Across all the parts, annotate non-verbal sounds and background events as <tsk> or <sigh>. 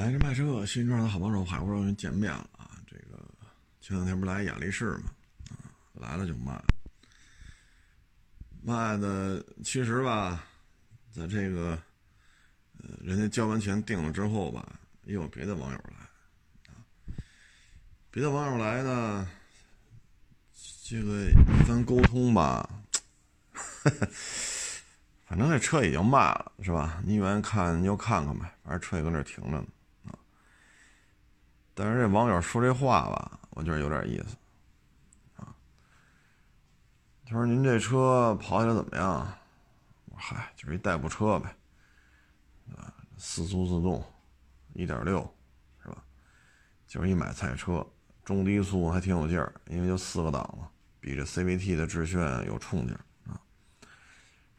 来这卖车，新车的好帮手，海阔又见面了啊！这个前两天不来雅力士嘛，啊，来了就卖，卖的其实吧，在这个呃，人家交完钱定了之后吧，也有别的网友来啊，别的网友来呢，这个一番沟通吧，反正这车已经卖了，是吧？你愿意看你就看看呗，反正车也搁那停着呢。但是这网友说这话吧，我觉得有点意思，啊，他说您这车跑起来怎么样？我说嗨，就是一代步车呗，啊，四速自动，一点六，是吧？就是一买菜车，中低速还挺有劲儿，因为就四个档嘛，比这 CVT 的致炫有冲劲儿啊。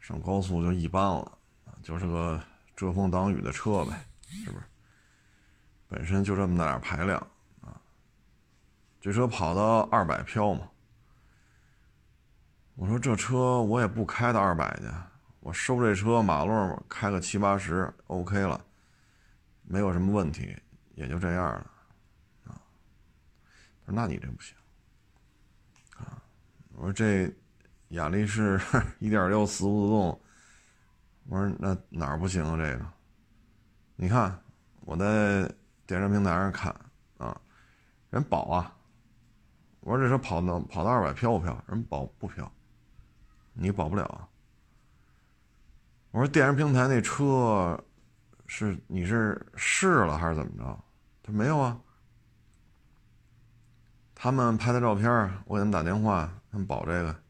上高速就一般了，就是个遮风挡雨的车呗，是不是？本身就这么大点排量啊，这车跑到二百飘嘛？我说这车我也不开到二百去，我收这车马路开个七八十 OK 了，没有什么问题，也就这样了啊。他说那你这不行啊？我说这雅力士一点六四速自动，我说那哪儿不行啊？这个，你看我在。电商平台上看啊，人保啊！我说这车跑到跑到二百飘不飘？人保不飘，你保不了！我说电商平台那车是你是试了还是怎么着？他没有啊。他们拍的照片，我给他们打电话，他们保这个。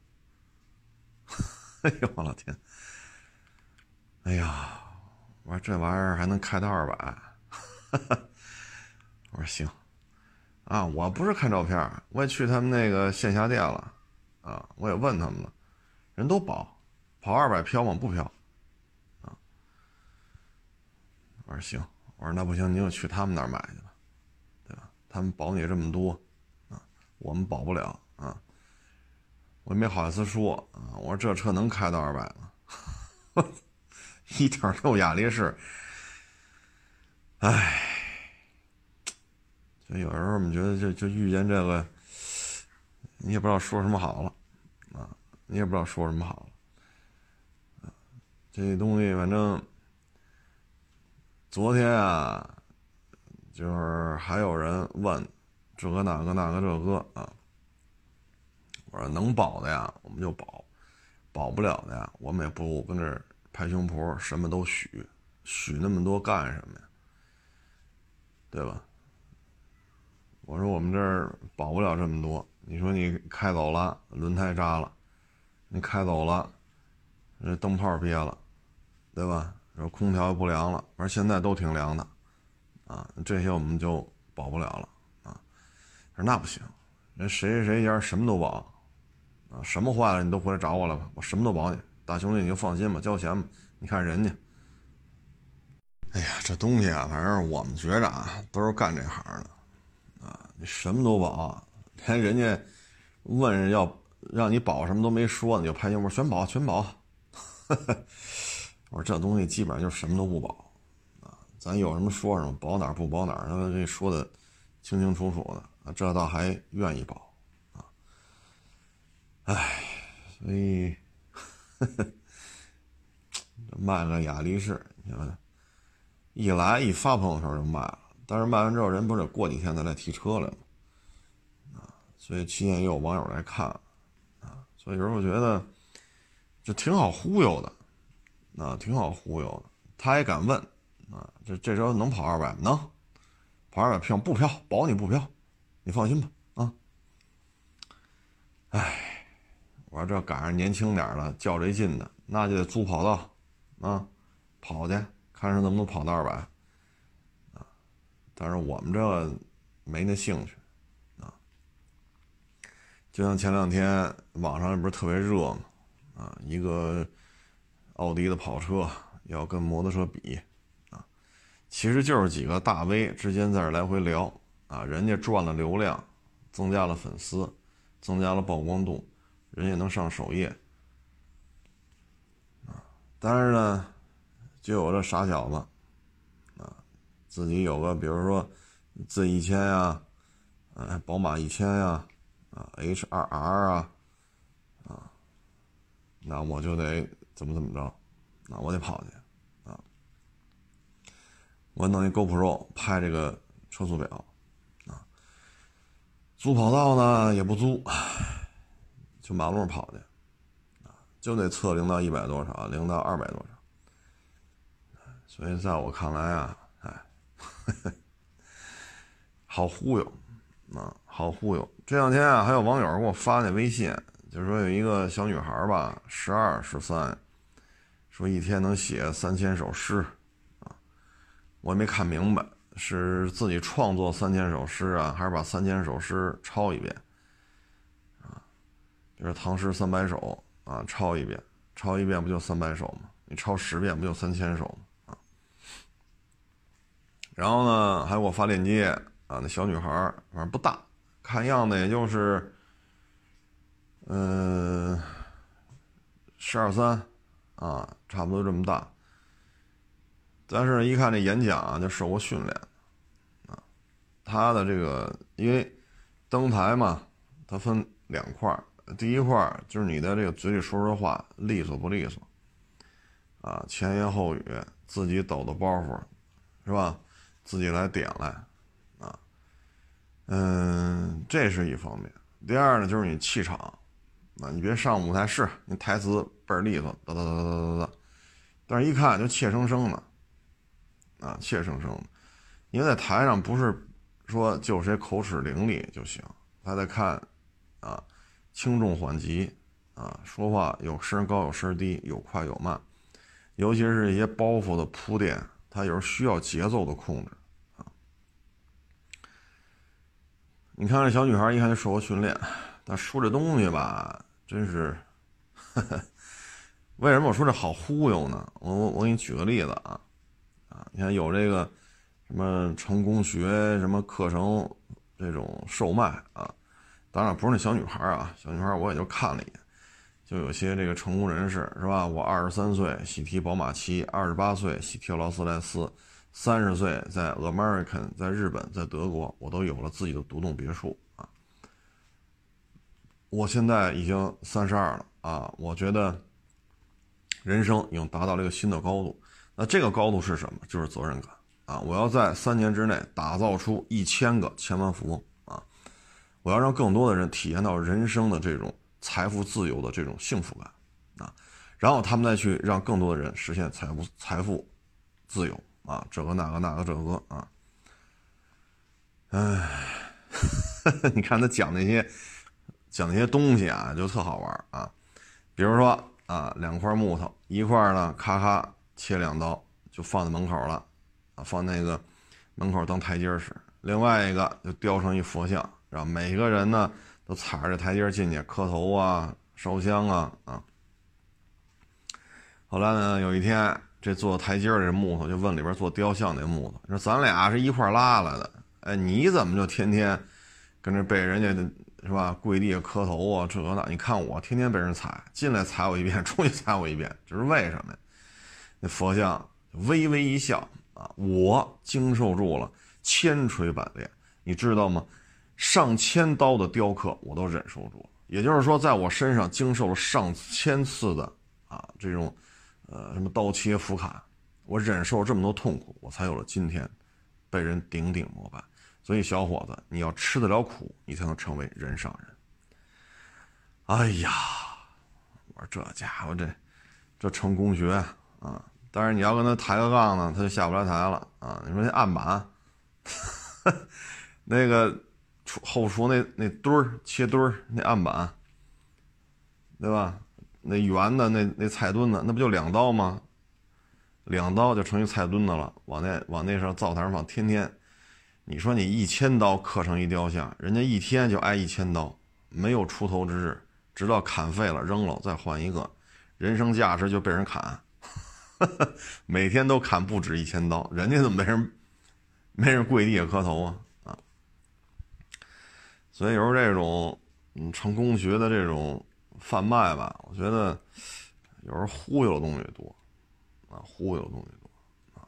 <laughs> 哎呦我老天！哎呀，我说这玩意儿还能开到二百？<laughs> 我说行，啊，我不是看照片，我也去他们那个线下店了，啊，我也问他们了，人都保，跑二百飘吗？不飘，啊，我说行，我说那不行，你就去他们那儿买去吧，对吧？他们保你这么多，啊，我们保不了啊，我也没好意思说啊，我说这车能开到二百吗？<laughs> 一点六雅力士，唉。有时候我们觉得就就遇见这个，你也不知道说什么好了，啊，你也不知道说什么好了，这东西反正昨天啊，就是还有人问这个那个那个这个啊，我说能保的呀我们就保，保不了的呀我们也不跟这拍胸脯什么都许，许那么多干什么呀？对吧？我说我们这儿保不了这么多。你说你开走了，轮胎扎了，你开走了，这灯泡憋了，对吧？说空调不凉了，反正现在都挺凉的，啊，这些我们就保不了了啊。说那不行，人谁谁谁家什么都保，啊，什么坏了你都回来找我了吧，我什么都保你，大兄弟你就放心吧，交钱吧。你看人家，哎呀，这东西啊，反正我们觉着啊，都是干这行的。什么都保，连人家问要让你保什么都没说，你就拍胸脯全保全保。<laughs> 我说这东西基本上就是什么都不保啊，咱有什么说什么，保哪儿不保哪，他给你说的清清楚楚的，这倒还愿意保啊。唉，所以 <laughs> 卖个雅力士，你看一来一发朋友圈就卖了。但是卖完之后，人不是得过几天再来提车来吗？啊，所以期间也有网友来看，啊，所以有时候我觉得这挺好忽悠的，啊，挺好忽悠的。他也敢问，啊，这这车能跑二百吗？能，跑二百飘不飘？保你不飘，你放心吧，啊。哎，我说这赶上年轻点的较这劲的，那就得租跑道，啊，跑去看是能不能跑到二百。但是我们这没那兴趣，啊，就像前两天网上不是特别热嘛，啊，一个奥迪的跑车要跟摩托车比，啊，其实就是几个大 V 之间在这来回聊，啊，人家赚了流量，增加了粉丝，增加了曝光度，人家能上首页，啊，但是呢，就有这傻小子。自己有个比如说 Z 一千呀，呃，宝马一千呀，啊，H 二 R 啊，啊，那我就得怎么怎么着，那我得跑去，啊，我弄一 GoPro 拍这个车速表，啊，租跑道呢也不租，<sighs> 就马路上跑去，啊，就得测零到一百多少，零到二百多少。所以在我看来啊，<laughs> 好忽悠，啊，好忽悠。这两天啊，还有网友给我发那微信，就是说有一个小女孩吧，十二十三，说一天能写三千首诗，啊，我也没看明白，是自己创作三千首诗啊，还是把三千首诗抄一遍，啊，比如唐诗三百首啊，抄一遍，抄一遍不就三百首吗？你抄十遍不就三千首吗？然后呢，还给我发链接啊，那小女孩反正不大，看样子也就是，嗯，十二三，啊，差不多这么大。但是，一看这演讲啊，就受过训练，啊，他的这个因为登台嘛，它分两块第一块就是你的这个嘴里说说话利索不利索，啊，前言后语，自己抖的包袱，是吧？自己来点来，啊，嗯，这是一方面。第二呢，就是你气场，啊，你别上舞台是，你台词倍儿利索，哒哒哒哒哒哒，但是一看就怯生生的，啊，怯生生的。因为在台上不是说就谁口齿伶俐就行，还得看，啊，轻重缓急，啊，说话有声高有声低，有快有慢，尤其是一些包袱的铺垫。他有时候需要节奏的控制啊！你看这小女孩，一看就受过训练。但说这东西吧，真是，<laughs> 为什么我说这好忽悠呢？我我我给你举个例子啊啊！你看有这个什么成功学什么课程这种售卖啊，当然不是那小女孩啊，小女孩我也就看了一眼。就有些这个成功人士是吧？我二十三岁喜提宝马七，二十八岁喜提劳斯莱斯，三十岁在 American，在日本，在德国，我都有了自己的独栋别墅啊。我现在已经三十二了啊，我觉得人生已经达到了一个新的高度。那这个高度是什么？就是责任感啊！我要在三年之内打造出一千个千万富翁啊！我要让更多的人体验到人生的这种。财富自由的这种幸福感，啊，然后他们再去让更多的人实现财富财富自由啊，这个那个那个这个啊，哎，<laughs> 你看他讲那些讲那些东西啊，就特好玩啊，比如说啊，两块木头，一块呢咔咔切两刀就放在门口了，啊，放那个门口当台阶使，另外一个就雕成一佛像，然后每个人呢。都踩着这台阶进去磕头啊，烧香啊啊！后来呢，有一天这做台阶的这木头就问里边做雕像那木头说：“咱俩是一块拉来的，哎，你怎么就天天跟这被人家是吧跪地下磕头啊？这那你看我天天被人踩，进来踩我一遍，出去踩我一遍，这是为什么呀？”那佛像微微一笑啊，我经受住了千锤百炼，你知道吗？上千刀的雕刻我都忍受住了，也就是说，在我身上经受了上千次的啊这种，呃什么刀切斧砍，我忍受了这么多痛苦，我才有了今天，被人顶顶膜拜。所以小伙子，你要吃得了苦，你才能成为人上人。哎呀，我说这家伙这这成功学啊，但是你要跟他抬个杠呢，他就下不来台了啊。你说那案板，<laughs> 那个。后厨那那墩儿切墩儿那案板，对吧？那圆的那那菜墩子，那不就两刀吗？两刀就成一菜墩子了。往那往那上灶台上放，天天，你说你一千刀刻成一雕像，人家一天就挨一千刀，没有出头之日，直到砍废了扔了再换一个，人生价值就被人砍，<laughs> 每天都砍不止一千刀，人家怎么没人没人跪地下磕头啊？所以有时候这种，嗯，成功学的这种贩卖吧，我觉得有时候忽悠的东西多，啊，忽悠的东西多，啊。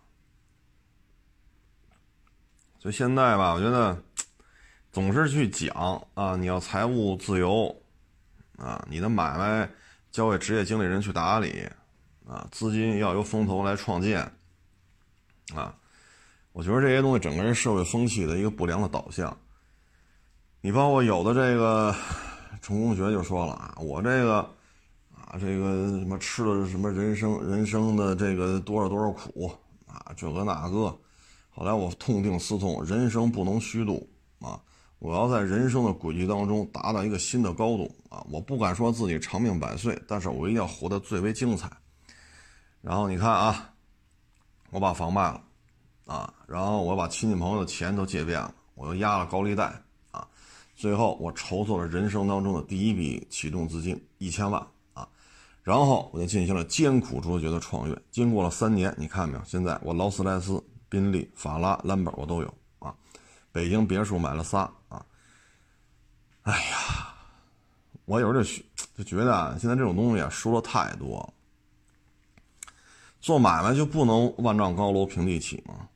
所以现在吧，我觉得总是去讲啊，你要财务自由啊，你的买卖交给职业经理人去打理啊，资金要由风投来创建啊。我觉得这些东西整个人社会风气的一个不良的导向。你包括有的这个成功学就说了啊，我这个啊，这个什么吃了什么人生人生的这个多少多少苦啊，这个那个。后来我痛定思痛，人生不能虚度啊，我要在人生的轨迹当中达到一个新的高度啊，我不敢说自己长命百岁，但是我一定要活得最为精彩。然后你看啊，我把房卖了。啊，然后我把亲戚朋友的钱都借遍了，我又压了高利贷，最后我筹措了人生当中的第一笔启动资金一千万啊，然后我就进行了艰苦卓绝的创业。经过了三年，你看没有？现在我劳斯莱斯、宾利、法拉、兰博我都有啊，北京别墅买了仨啊。哎呀，我有时候就就觉得啊，现在这种东西啊说的太多了，做买卖就不能万丈高楼平地起吗？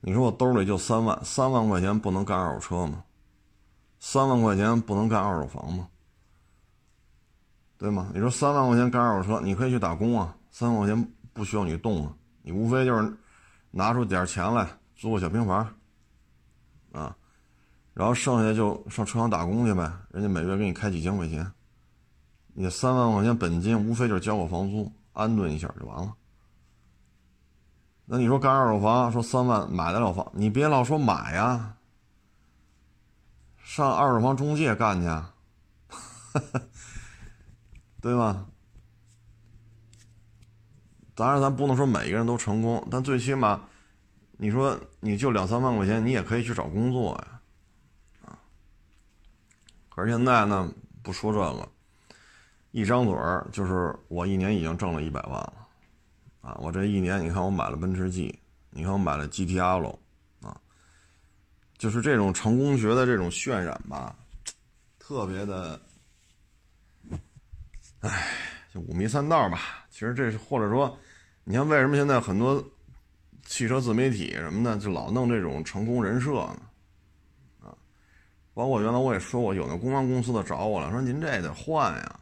你说我兜里就三万，三万块钱不能干二手车吗？三万块钱不能干二手房吗？对吗？你说三万块钱干二手车，你可以去打工啊，三万块钱不需要你动啊，你无非就是拿出点钱来租个小平房，啊，然后剩下就上车行打工去呗，人家每月给你开几千块钱，你三万块钱本金无非就是交个房租，安顿一下就完了。那你说干二手房，说三万买得了房，你别老说买呀，上二手房中介干去，对吧？当然，咱不能说每一个人都成功，但最起码，你说你就两三万块钱，你也可以去找工作呀，啊。可是现在呢，不说这个，一张嘴儿就是我一年已经挣了一百万了。啊，我这一年，你看我买了奔驰 G，你看我买了 GTR 喽，啊，就是这种成功学的这种渲染吧，特别的，唉，就五迷三道吧。其实这是或者说，你看为什么现在很多汽车自媒体什么的就老弄这种成功人设呢？啊，包括原来我也说过，有那公关公司的找我了，说您这得换呀。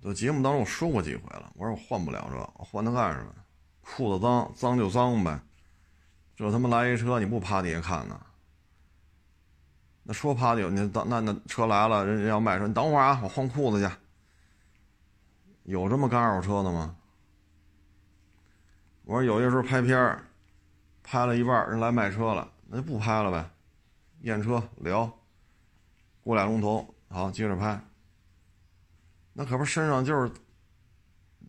就节目当中我说过几回了，我说我换不了这，我换它干什么？裤子脏，脏就脏呗。这他妈来一车，你不趴底下看呢？那说趴底，你等那那车来了，人家要卖车，你等会儿啊，我换裤子去。有这么干二手车的吗？我说有些时候拍片儿，拍了一半，人来卖车了，那就不拍了呗，验车聊，过俩钟头，好接着拍。那可不是身上就是，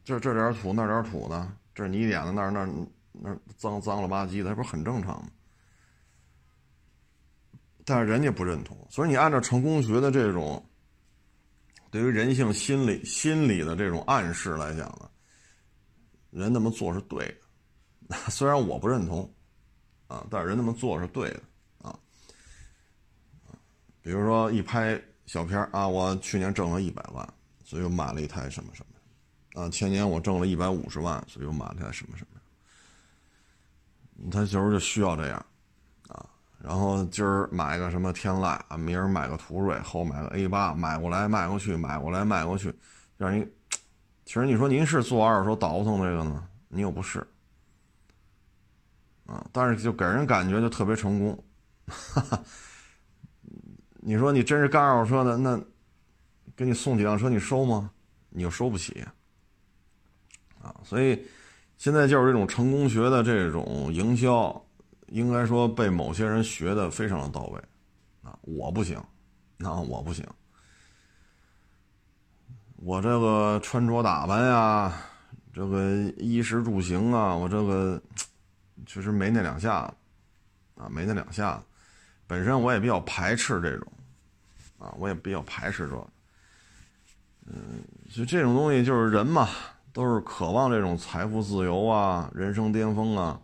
这这点土那点土的，这是泥点子那那那脏脏了吧唧的，那不是很正常吗？但是人家不认同，所以你按照成功学的这种对于人性心理心理的这种暗示来讲呢，人那么做是对的，<laughs> 虽然我不认同啊，但是人那么做是对的啊。比如说一拍小片啊，我去年挣了一百万。所以我买了一台什么什么，啊，前年我挣了一百五十万，所以我买了一台什么什么。他有时候就需要这样，啊，然后今儿买个什么天籁啊，明儿买个途锐，后买个 A 八，买过来卖过去，买过来卖过去，让你，其实你说您是做二手车倒腾这个呢，你又不是，啊，但是就给人感觉就特别成功，哈哈，你说你真是干二手车的那。给你送几辆车，你收吗？你又收不起，啊！所以现在就是这种成功学的这种营销，应该说被某些人学的非常的到位，啊！我不行，那我不行，我这个穿着打扮呀，这个衣食住行啊，我这个确实没那两下子，啊，没那两下子。本身我也比较排斥这种，啊，我也比较排斥这。嗯，就这种东西，就是人嘛，都是渴望这种财富自由啊，人生巅峰啊，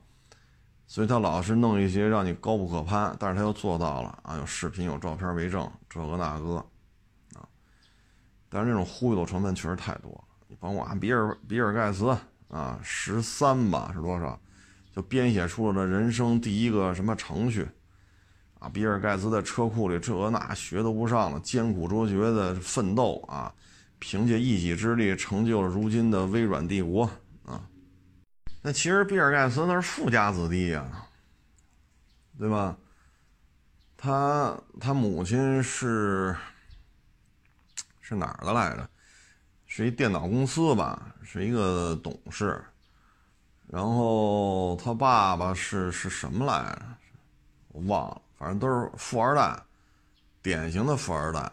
所以他老是弄一些让你高不可攀，但是他又做到了啊，有视频有照片为证，这个那个，啊，但是这种忽悠的成分确实太多了。你甭管比尔比尔盖茨啊，十三吧是多少，就编写出了人生第一个什么程序，啊，比尔盖茨在车库里这那学都不上了，艰苦卓绝的奋斗啊，凭借一己之力成就了如今的微软帝国啊。那其实比尔盖茨那是富家子弟呀，对吧？他他母亲是是哪儿的来着？是一电脑公司吧，是一个董事。然后他爸爸是是什么来着？我忘了，反正都是富二代，典型的富二代。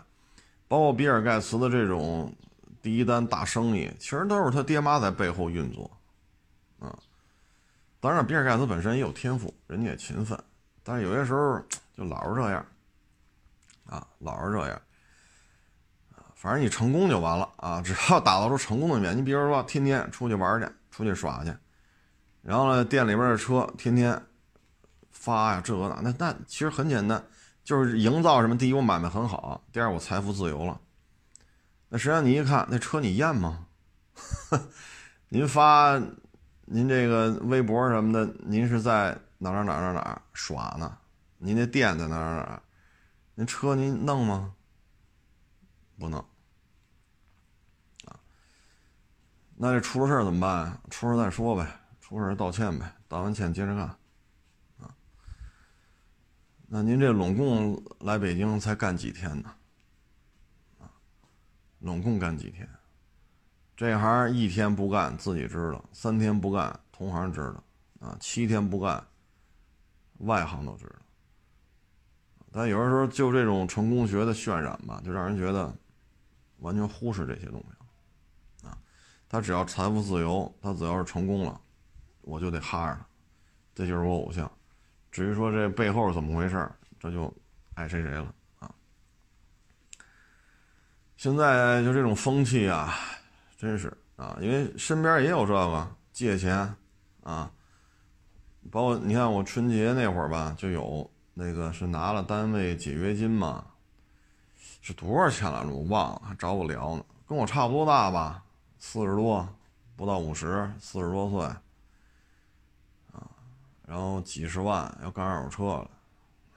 包括比尔盖茨的这种第一单大生意，其实都是他爹妈在背后运作。啊，当然比尔盖茨本身也有天赋，人家也勤奋，但是有些时候就老是这样。啊，老是这样。反正你成功就完了啊！只要打造出成功的面，你比如说天天出去玩去，出去耍去。然后呢，店里边的车天天发呀，这个那那那其实很简单，就是营造什么？第一，我买卖很好；第二，我财富自由了。那实际上你一看，那车你验吗？<laughs> 您发您这个微博什么的，您是在哪哪哪哪哪耍呢？您那店在哪哪哪？您车您弄吗？不弄啊？那这出了事怎么办？出事再说呗。出事道歉呗，道完歉接着干，那您这拢共来北京才干几天呢？啊，拢共干几天？这行一天不干自己知道，三天不干同行知道，啊，七天不干外行都知道。但有的时候就这种成功学的渲染吧，就让人觉得完全忽视这些东西啊，他只要财富自由，他只要是成功了。我就得哈着他，这就是我偶像。至于说这背后怎么回事这就爱谁谁了啊。现在就这种风气啊，真是啊，因为身边也有这个借钱啊，包括你看我春节那会儿吧，就有那个是拿了单位解约金嘛，是多少钱来着？我忘了，还找我聊呢，跟我差不多大吧，四十多，不到五十，四十多岁。然后几十万要干二手车了，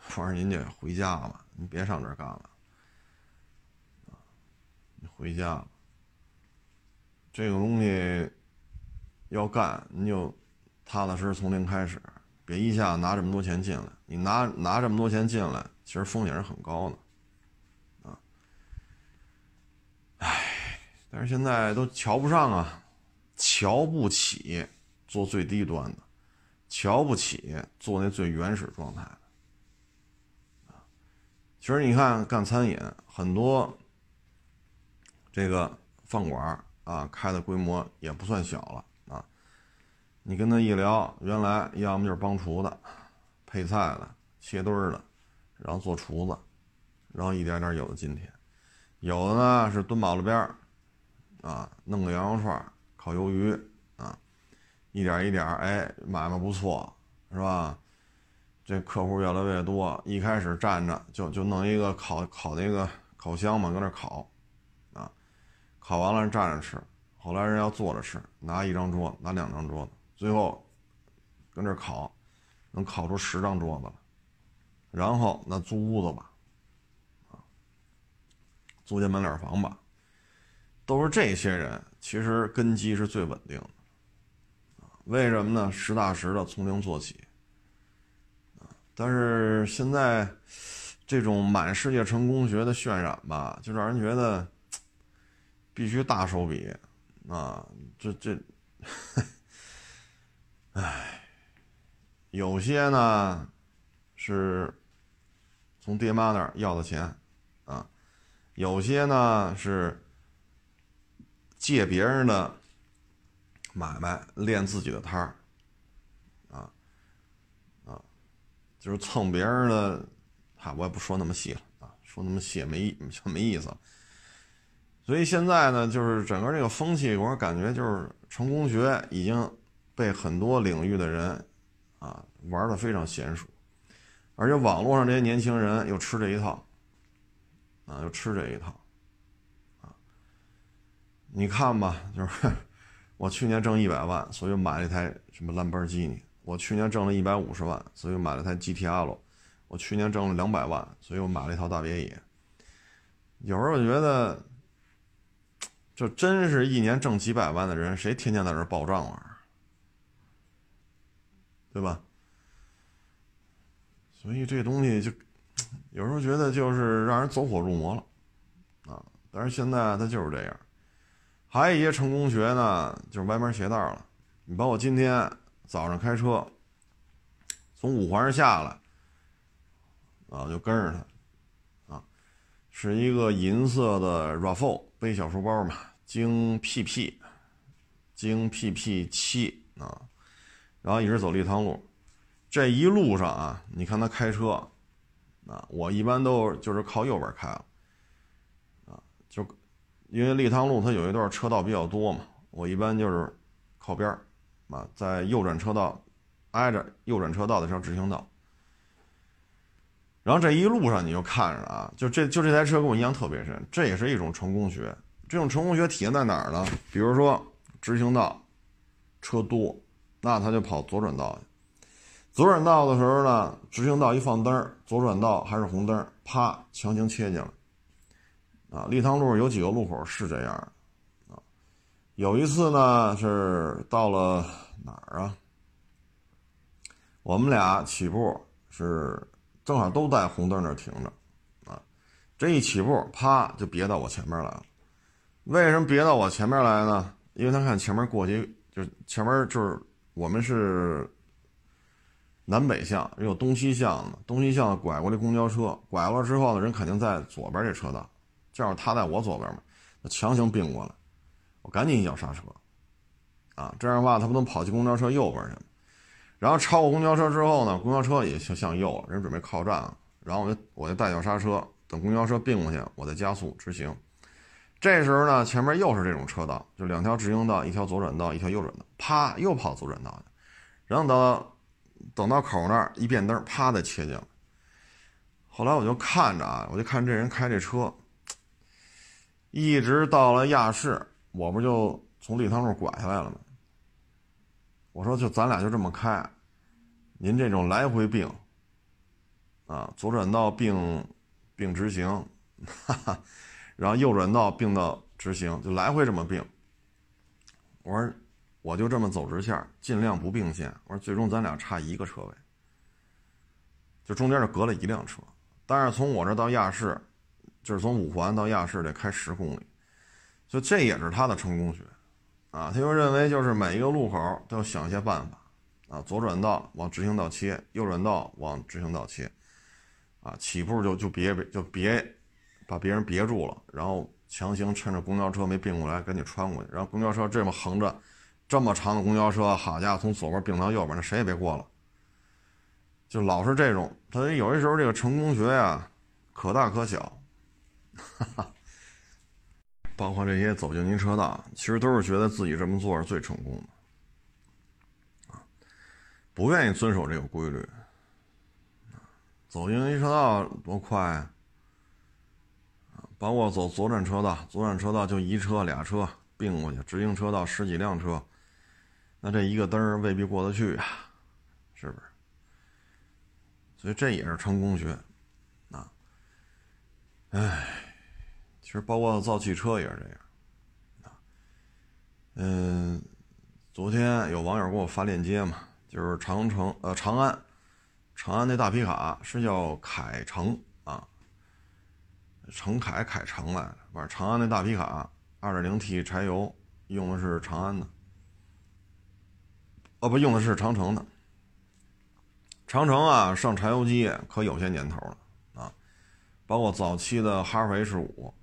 我说您得回家吧，您别上这儿干了，你回家。这个东西要干，你就踏踏实实从零开始，别一下拿这么多钱进来。你拿拿这么多钱进来，其实风险是很高的，啊，唉，但是现在都瞧不上啊，瞧不起做最低端的。瞧不起做那最原始状态的！其实你看干餐饮很多，这个饭馆啊开的规模也不算小了啊。你跟他一聊，原来要么就是帮厨的、配菜的、切墩儿的，然后做厨子，然后一点点有了今天。有的呢是蹲马路边儿啊，弄个羊肉串、烤鱿鱼。一点一点，哎，买卖不错，是吧？这客户越来越多。一开始站着就就弄一个烤烤那个烤箱嘛，搁那烤，啊，烤完了站着吃。后来人要坐着吃，拿一张桌子，拿两张桌子，最后跟这烤，能烤出十张桌子来。然后那租屋子吧，啊，租间门脸房吧，都是这些人，其实根基是最稳定的。为什么呢？实打实的从零做起，但是现在这种满世界成功学的渲染吧，就让人觉得必须大手笔啊！这这，唉，有些呢是从爹妈那儿要的钱啊，有些呢是借别人的。买卖练自己的摊儿，啊，啊，就是蹭别人的，哈，我也不说那么细了啊，说那么细也没意，<laughs> 没意思了。所以现在呢，就是整个这个风气，我感觉就是成功学已经被很多领域的人啊玩的非常娴熟，而且网络上这些年轻人又吃这一套，啊，又吃这一套，啊，你看吧，就是。我去年挣一百万，所以买了一台什么兰博基尼，我去年挣了一百五十万，所以买了台 GTL。我去年挣了两百万，所以我买了一套大别野。有时候我觉得，这真是一年挣几百万的人，谁天天在这报账啊？对吧？所以这东西就有时候觉得就是让人走火入魔了啊！但是现在它就是这样。还有一些成功学呢，就是歪门邪道了。你包括今天早上开车从五环上下来。啊，就跟着他，啊，是一个银色的 RAV4 背小书包嘛，京 PP，京 PP 七啊，然后一直走立汤路，这一路上啊，你看他开车，啊，我一般都就是靠右边开了，因为立汤路它有一段车道比较多嘛，我一般就是靠边儿啊，在右转车道挨着右转车道的条直行道。然后这一路上你就看着啊，就这就这台车跟我印象特别深，这也是一种成功学。这种成功学体现在哪儿呢？比如说直行道车多，那他就跑左转道去。左转道的时候呢，直行道一放灯，左转道还是红灯，啪，强行切进来。啊，立汤路有几个路口是这样啊。有一次呢是到了哪儿啊？我们俩起步是。正好都在红灯那儿停着，啊，这一起步，啪就别到我前面来了。为什么别到我前面来呢？因为他看前面过去，就前面就是我们是南北向，有东西向的，东西向拐过来公交车，拐过来之后呢，人肯定在左边这车道，正好他在我左边嘛，那强行并过来，我赶紧一脚刹车，啊，这样的话他不能跑去公交车右边去。然后超过公交车之后呢，公交车也向向右，人准备靠站了，然后我就我就带脚刹车，等公交车并过去，我再加速直行。这时候呢，前面又是这种车道，就两条直行道，一条左转道，一条右转道，啪，又跑左转道去。然后等到等到口那儿一变灯，啪的切进了。后来我就看着啊，我就看这人开这车，一直到了亚市，我不就从立汤路拐下来了吗？我说就咱俩就这么开。您这种来回并，啊，左转道并并直行，哈哈，然后右转道并到直行，就来回这么并。我说我就这么走直线，尽量不并线。我说最终咱俩差一个车位，就中间就隔了一辆车。但是从我这到亚市，就是从五环到亚市得开十公里，所以这也是他的成功学，啊，他就认为就是每一个路口都要想一些办法。啊，左转道往直行道切，右转道往直行道切，啊，起步就就别别就别把别人别住了，然后强行趁着公交车没并过来赶紧穿过去，然后公交车这么横着，这么长的公交车，好家伙，从左边并到右边，那谁也别过了，就老是这种，他有些时候这个成功学呀，可大可小，哈哈，包括这些走进您车道，其实都是觉得自己这么做是最成功的。不愿意遵守这个规律，走进一车道多快啊！包括走左转车道，左转车道就一车俩车并过去，直行车道十几辆车，那这一个灯未必过得去啊，是不是？所以这也是成功学啊！唉，其实包括造汽车也是这样。嗯，昨天有网友给我发链接嘛。就是长城，呃，长安，长安那大皮卡是叫凯程啊，程凯凯程来的，反正长安那大皮卡，二点零 T 柴油，用的是长安的，哦不，用的是长城的。长城啊，上柴油机可有些年头了啊，包括早期的哈弗 H 五，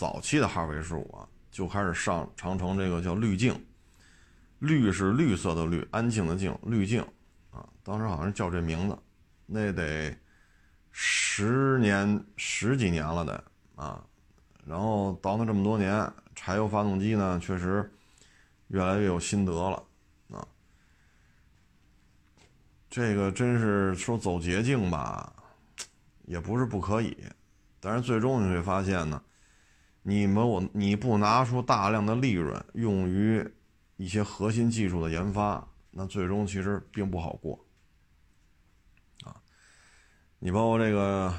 早期的哈弗 H 五啊，就开始上长城这个叫滤镜。绿是绿色的绿，安静的静，滤镜，啊，当时好像叫这名字，那得十年十几年了得啊，然后倒腾这么多年，柴油发动机呢，确实越来越有心得了啊，这个真是说走捷径吧，也不是不可以，但是最终你会发现呢，你们我你不拿出大量的利润用于。一些核心技术的研发，那最终其实并不好过。啊，你包括这个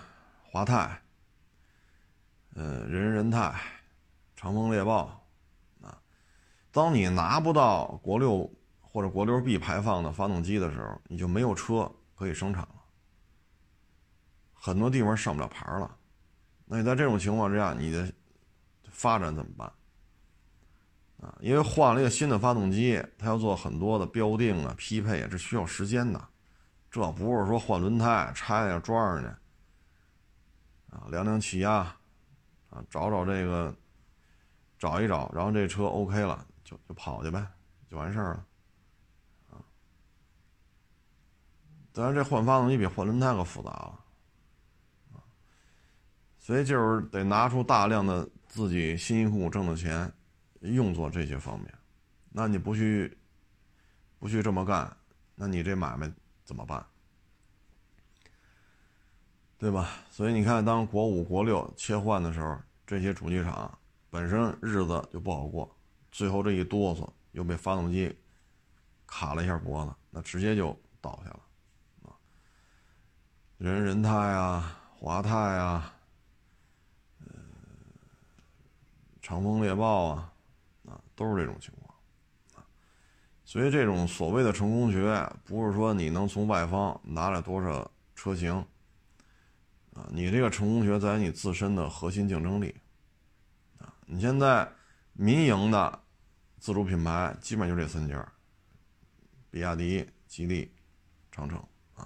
华泰，呃，人人泰，长风猎豹，啊，当你拿不到国六或者国六 B 排放的发动机的时候，你就没有车可以生产了，很多地方上不了牌了。那你在这种情况之下，你的发展怎么办？啊，因为换了一个新的发动机，它要做很多的标定啊、匹配啊，这需要时间的。这不是说换轮胎、拆呀、装上去，啊，量量气压，啊，找找这个，找一找，然后这车 OK 了，就就跑去呗，就完事儿了。啊，当然这换发动机比换轮胎可复杂了。所以就是得拿出大量的自己辛辛苦苦挣的钱，用作这些方面。那你不去，不去这么干，那你这买卖怎么办？对吧？所以你看，当国五、国六切换的时候，这些主机厂本身日子就不好过，最后这一哆嗦，又被发动机卡了一下脖子，那直接就倒下了。啊，人人泰啊，华泰啊。长风猎豹啊，啊，都是这种情况，啊，所以这种所谓的成功学，不是说你能从外方拿来多少车型，啊，你这个成功学在于你自身的核心竞争力，啊，你现在民营的自主品牌基本就这三家，比亚迪、吉利、长城，啊，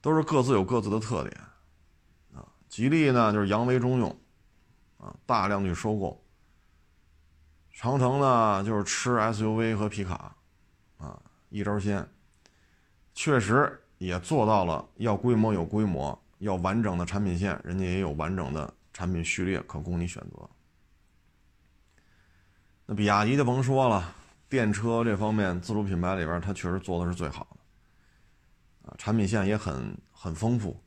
都是各自有各自的特点，啊，吉利呢就是扬威中用。啊，大量去收购。长城呢，就是吃 SUV 和皮卡，啊，一招鲜。确实也做到了，要规模有规模，要完整的产品线，人家也有完整的产品序列可供你选择。那比亚迪就甭说了，电车这方面自主品牌里边，它确实做的是最好的，啊，产品线也很很丰富。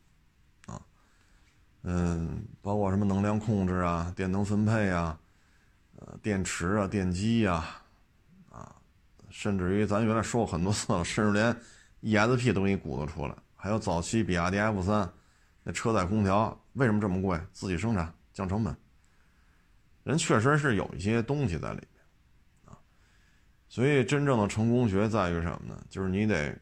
嗯，包括什么能量控制啊、电能分配啊、呃电池啊、电机呀，啊，甚至于咱原来说过很多次了，甚至连 ESP 都给你鼓捣出来。还有早期比亚迪 F 三那车载空调为什么这么贵？自己生产降成本，人确实是有一些东西在里面啊。所以真正的成功学在于什么呢？就是你得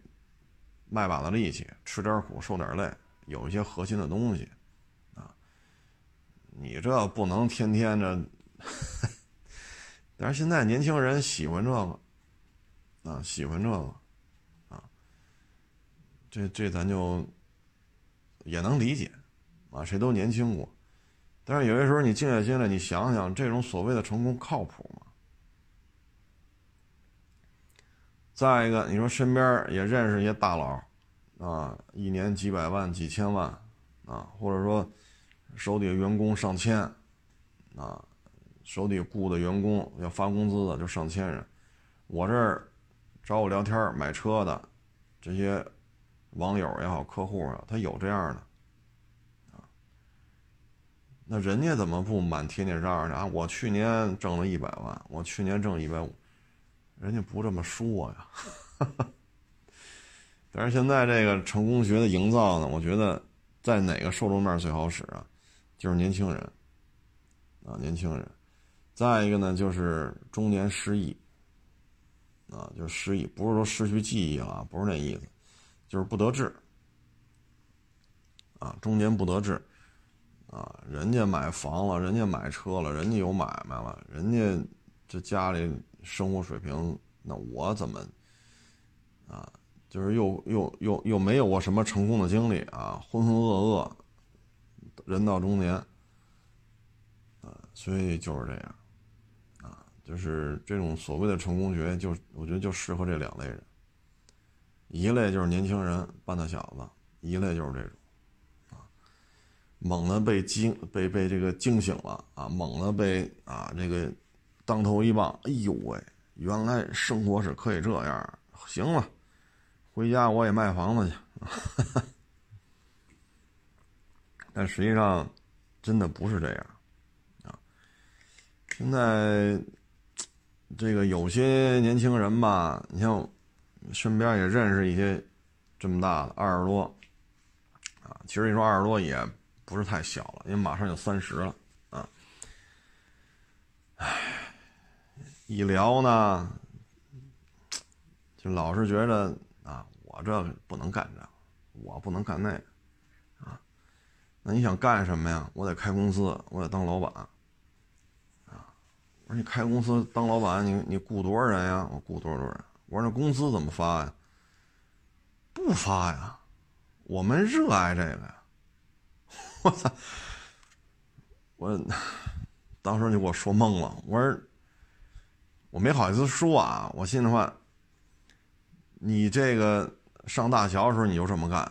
卖把子力气，吃点苦，受点累，有一些核心的东西。你这不能天天的，但是现在年轻人喜欢这个，啊，喜欢这个，啊，这这咱就也能理解，啊，谁都年轻过，但是有些时候你静下心来，你想想，这种所谓的成功靠谱吗？再一个，你说身边也认识一些大佬，啊，一年几百万、几千万，啊，或者说。手底下员工上千，啊，手底下雇的员工要发工资的就上千人。我这儿找我聊天买车的这些网友也好，客户啊，他有这样的，啊，那人家怎么不满天天嚷嚷啊？我去年挣了一百万，我去年挣一百五，人家不这么说呀。<laughs> 但是现在这个成功学的营造呢，我觉得在哪个受众面最好使啊？就是年轻人，啊，年轻人，再一个呢，就是中年失忆，啊，就是失忆，不是说失去记忆了，不是那意思，就是不得志，啊，中年不得志，啊，人家买房了，人家买车了，人家有买卖了，人家这家里生活水平，那我怎么，啊，就是又又又又没有过什么成功的经历啊，浑浑噩噩。人到中年，啊，所以就是这样，啊，就是这种所谓的成功学，就我觉得就适合这两类人。一类就是年轻人半大小子，一类就是这种，啊，猛的被惊被被这个惊醒了啊，猛的被啊这个当头一棒，哎呦喂，原来生活是可以这样，行了，回家我也卖房子去。但实际上，真的不是这样，啊！现在这个有些年轻人吧，你像身边也认识一些这么大的二十多，啊，其实你说二十多也不是太小了，因为马上就三十了，啊，唉，一聊呢，就老是觉得啊，我这不能干这，我不能干那个，那你想干什么呀？我得开公司，我得当老板，啊，我说你开公司当老板，你你雇多少人呀？我雇多少多少人？我说那工资怎么发呀？不发呀，我们热爱这个呀！<laughs> 我操！我当时就给我说懵了。我说我没好意思说啊，我心里话，你这个上大学的时候你就这么干，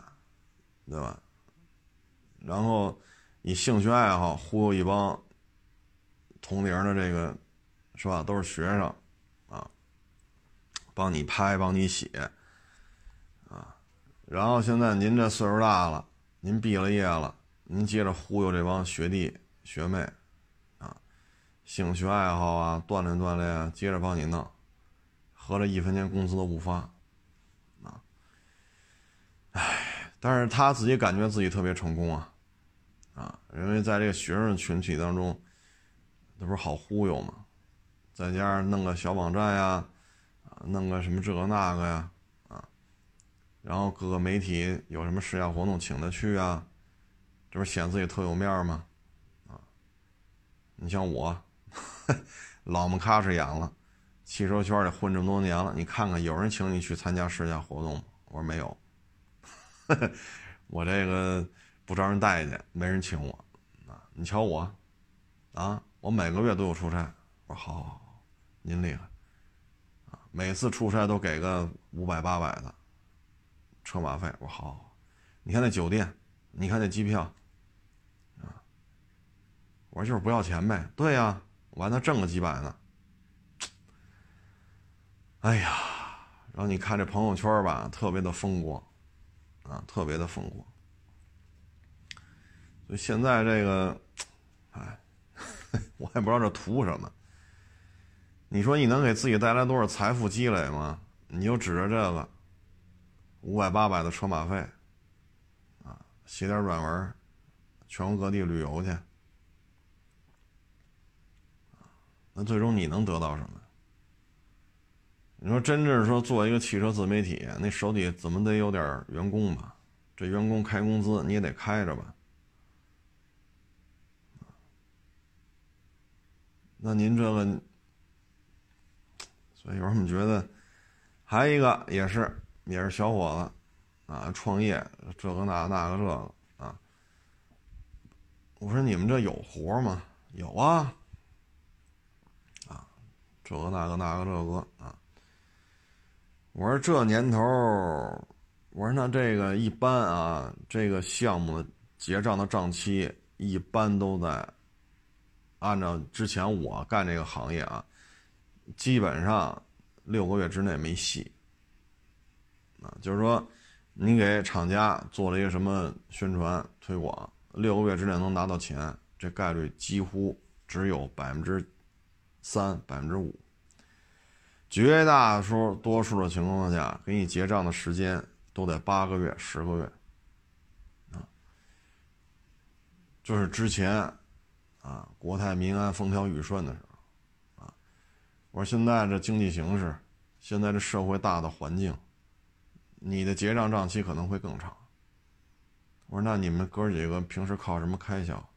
对吧？然后你兴趣爱好忽悠一帮同龄的这个是吧？都是学生。啊帮你拍，帮你写，啊，然后现在您这岁数大了，您毕了业了，您接着忽悠这帮学弟学妹，啊，兴趣爱好啊，锻炼锻炼啊，接着帮你弄，合着一分钱工资都不发，啊，唉，但是他自己感觉自己特别成功啊，啊，因为在这个学生群体当中，那不是好忽悠嘛，再加上弄个小网站呀。啊弄个什么这个那个呀，啊，然后各个媒体有什么试驾活动请他去啊，这不显自己特有面吗？啊，你像我，<laughs> 老么咔哧眼了，汽车圈里混这么多年了，你看看有人请你去参加试驾活动吗？我说没有，<laughs> 我这个不招人待见，没人请我，啊，你瞧我，啊，我每个月都有出差，我说好，好，好，您厉害。啊每次出差都给个五百八百的车马费，我说好，好你看那酒店，你看那机票，啊，我说就是不要钱呗，对呀，我还能挣个几百呢。哎呀，然后你看这朋友圈吧，特别的风光，啊，特别的风光。所以现在这个，哎，<laughs> 我也不知道这图什么。你说你能给自己带来多少财富积累吗？你就指着这个五百八百的车马费，啊，写点软文，全国各地旅游去，那最终你能得到什么？你说真正说做一个汽车自媒体，那手底怎么得有点员工吧？这员工开工资你也得开着吧？那您这个？有时候我们觉得，还有一个也是也是小伙子，啊，创业这个那个那个这个啊。我说你们这有活吗？有啊，啊，这个那个那个这个啊。我说这年头，我说那这个一般啊，这个项目的结账的账期一般都在，按照之前我干这个行业啊。基本上六个月之内没戏啊，就是说，你给厂家做了一个什么宣传推广，六个月之内能拿到钱，这概率几乎只有百分之三、百分之五。绝大多数的情况下，给你结账的时间都得八个月、十个月啊。就是之前啊，国泰民安风调雨顺的时候。啊我说现在这经济形势，现在这社会大的环境，你的结账账期可能会更长。我说那你们哥几个平时靠什么开销？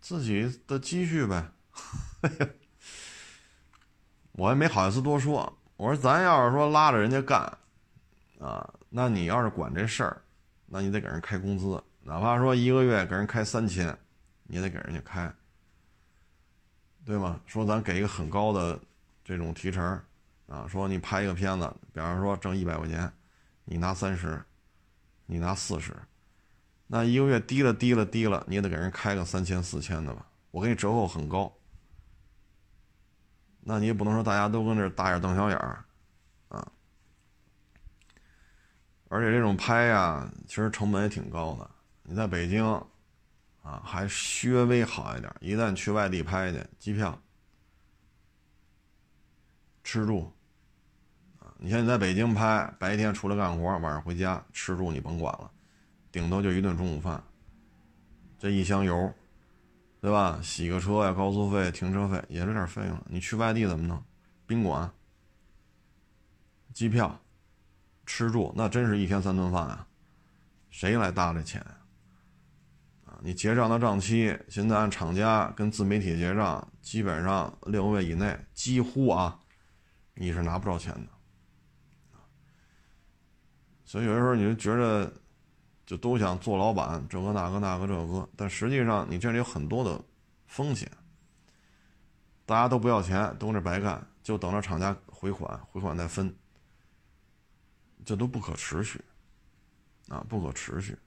自己的积蓄呗。<laughs> 我也没好意思多说。我说咱要是说拉着人家干，啊，那你要是管这事儿，那你得给人开工资，哪怕说一个月给人开三千，你也得给人家开。对吗？说咱给一个很高的这种提成，啊，说你拍一个片子，比方说挣一百块钱，你拿三十，你拿四十，那一个月低了低了低了，你也得给人开个三千四千的吧？我给你折扣很高，那你也不能说大家都跟这大眼瞪小眼儿，啊，而且这种拍呀，其实成本也挺高的，你在北京。啊，还稍微好一点。一旦去外地拍去，机票、吃住，你像你在北京拍，白天出来干活，晚上回家吃住你甭管了，顶多就一顿中午饭，这一箱油，对吧？洗个车呀，高速费、停车费也是点费用。你去外地怎么弄？宾馆、机票、吃住，那真是一天三顿饭啊！谁来搭这钱？你结账的账期，现在按厂家跟自媒体结账，基本上六个月以内，几乎啊，你是拿不着钱的。所以有的时候你就觉得，就都想做老板，这个那个那个这个，但实际上你这里有很多的风险。大家都不要钱，都跟着白干，就等着厂家回款，回款再分，这都不可持续，啊，不可持续。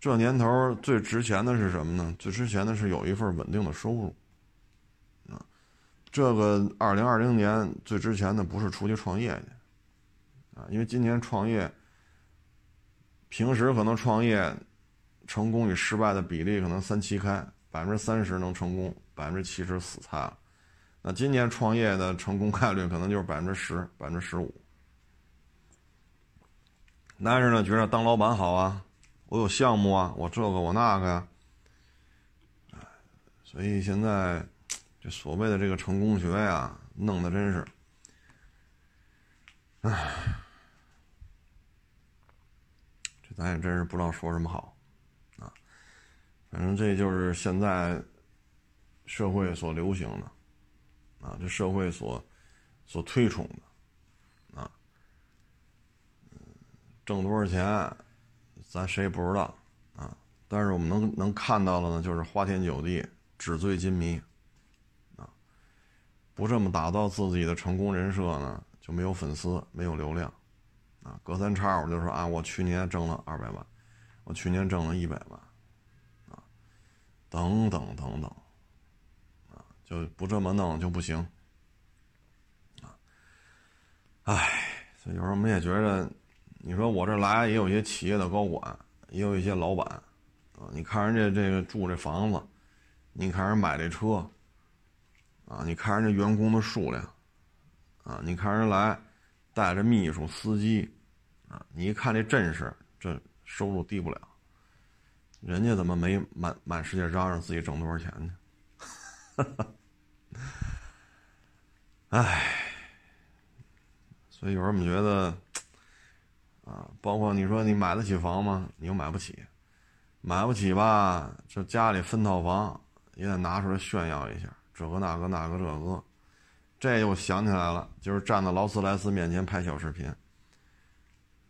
这年头最值钱的是什么呢？最值钱的是有一份稳定的收入，啊，这个二零二零年最值钱的不是出去创业去，啊，因为今年创业。平时可能创业成功与失败的比例可能三七开，百分之三十能成功，百分之七十死擦了。那今年创业的成功概率可能就是百分之十、百分之十五。男人呢觉得当老板好啊，我有项目啊，我这个我那个呀，所以现在这所谓的这个成功学呀，弄得真是，唉。咱也真是不知道说什么好，啊，反正这就是现在社会所流行的，啊，这社会所所推崇的，啊，挣多少钱，咱谁也不知道，啊，但是我们能能看到的呢，就是花天酒地、纸醉金迷，啊，不这么打造自己的成功人设呢，就没有粉丝，没有流量。啊，隔三差五就说啊，我去年挣了二百万，我去年挣了一百万，啊，等等等等，啊，就不这么弄就不行，啊，唉，所以有时候我们也觉得，你说我这来也有一些企业的高管，也有一些老板，啊，你看人家这个住这房子，你看人买这车，啊，你看人家员工的数量，啊，你看人来。带着秘书、司机，啊，你一看这阵势，这收入低不了。人家怎么没满满世界嚷嚷自己挣多少钱呢？<laughs> 唉，所以有时候我们觉得，啊，包括你说你买得起房吗？你又买不起，买不起吧？这家里分套房也得拿出来炫耀一下，这个那个那个这个。这又想起来了，就是站在劳斯莱斯面前拍小视频，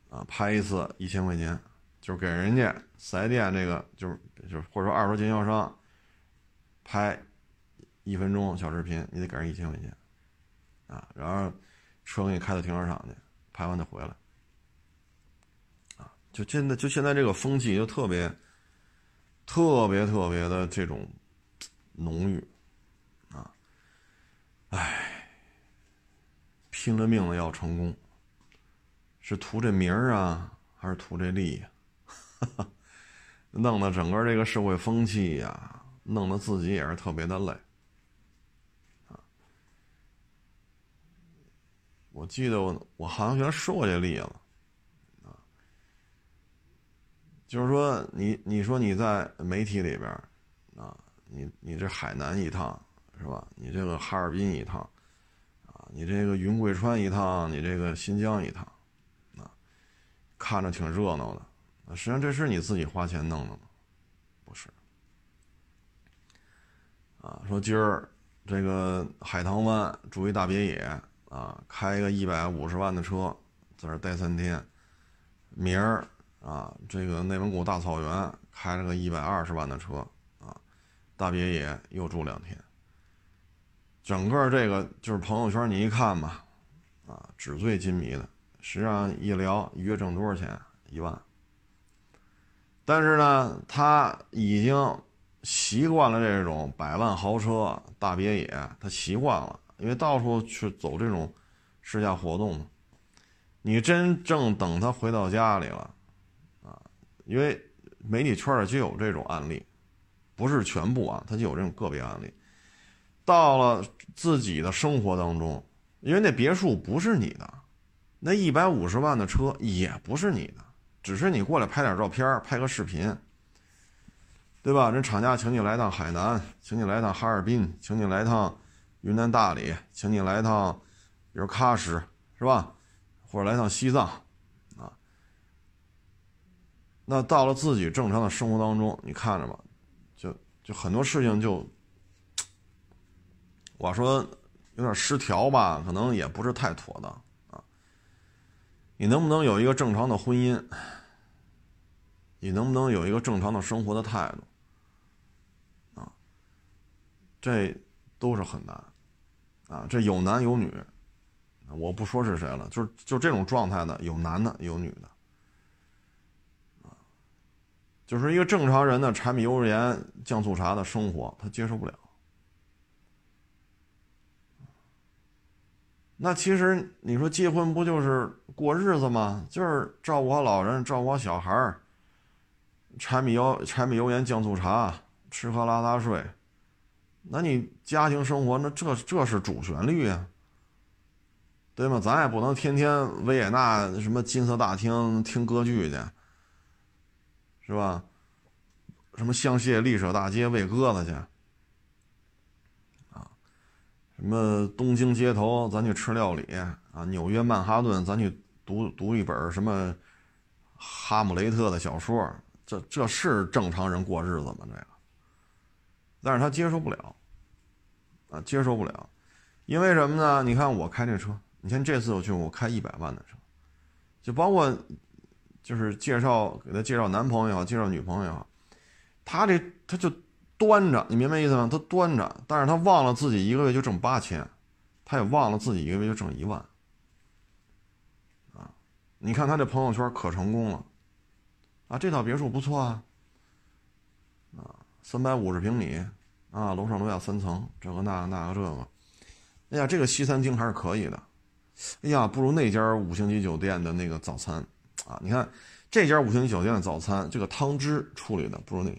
啊，拍一次一千块钱，就是给人家四 S 店这个，就是就是或者说二手经销商拍一分钟小视频，你得给人一千块钱，啊，然后车给你开到停车场去，拍完再回来，就现在就现在这个风气就特别特别特别的这种浓郁，啊，唉。拼了命的要成功，是图这名儿啊，还是图这利？<laughs> 弄得整个这个社会风气呀，弄得自己也是特别的累。我记得我我好像原来说过这例子，啊，就是说你你说你在媒体里边，啊，你你这海南一趟是吧？你这个哈尔滨一趟。啊你这个云贵川一趟，你这个新疆一趟，啊，看着挺热闹的，实际上这是你自己花钱弄的吗？不是。啊，说今儿这个海棠湾住一大别野啊，开一个一百五十万的车，在这待三天。明儿啊，这个内蒙古大草原开了个一百二十万的车啊，大别野又住两天。整个这个就是朋友圈，你一看吧，啊，纸醉金迷的。实际上一聊，一月挣多少钱？一万。但是呢，他已经习惯了这种百万豪车、大别野，他习惯了，因为到处去走这种试驾活动嘛。你真正等他回到家里了，因为媒体圈里就有这种案例，不是全部啊，他就有这种个别案例。到了自己的生活当中，因为那别墅不是你的，那一百五十万的车也不是你的，只是你过来拍点照片，拍个视频，对吧？人厂家请你来趟海南，请你来趟哈尔滨，请你来趟云南大理，请你来趟，比如喀什，是吧？或者来趟西藏，那到了自己正常的生活当中，你看着吧，就就很多事情就，我说有点失调吧，可能也不是太妥当啊。你能不能有一个正常的婚姻？你能不能有一个正常的生活的态度？啊，这都是很难，啊，这有男有女，我不说是谁了，就是就这种状态的，有男的有女的，啊，就是一个正常人的柴米油盐酱醋茶的生活，他接受不了。那其实你说结婚不就是过日子吗？就是照顾好老人，照顾好小孩儿，柴米油柴米油盐酱醋茶，吃喝拉撒睡。那你家庭生活，那这这是主旋律啊，对吗？咱也不能天天维也纳什么金色大厅听歌剧去，是吧？什么香榭丽舍大街喂鸽子去。啊什么东京街头，咱去吃料理啊？纽约曼哈顿，咱去读读一本什么哈姆雷特的小说？这这是正常人过日子吗？这个，但是他接受不了啊，接受不了，因为什么呢？你看我开这车，你看这次我去，我开一百万的车，就包括就是介绍给他介绍男朋友，介绍女朋友，他这他就。端着，你明白意思吗？他端着，但是他忘了自己一个月就挣八千，他也忘了自己一个月就挣一万，啊，你看他这朋友圈可成功了，啊，这套别墅不错啊，啊，三百五十平米，啊，楼上楼下三层，这个那个那个这个，哎呀，这个西餐厅还是可以的，哎呀，不如那家五星级酒店的那个早餐，啊，你看这家五星级酒店的早餐，这个汤汁处理的不如那。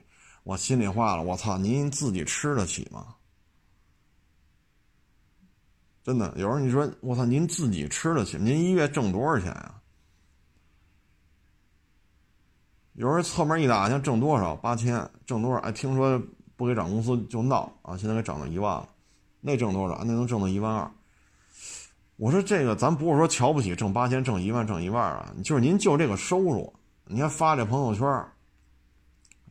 我心里话了，我操，您自己吃得起吗？真的，有时候你说我操，您自己吃得起？您一月挣多少钱啊？有时候侧门一打听，挣多少？八千，挣多少？哎，听说不给涨工资就闹啊！现在给涨到一万了，那挣多少？那能挣到一万二。我说这个，咱不是说瞧不起挣八千、挣一万、挣一万啊，就是您就这个收入，你还发这朋友圈。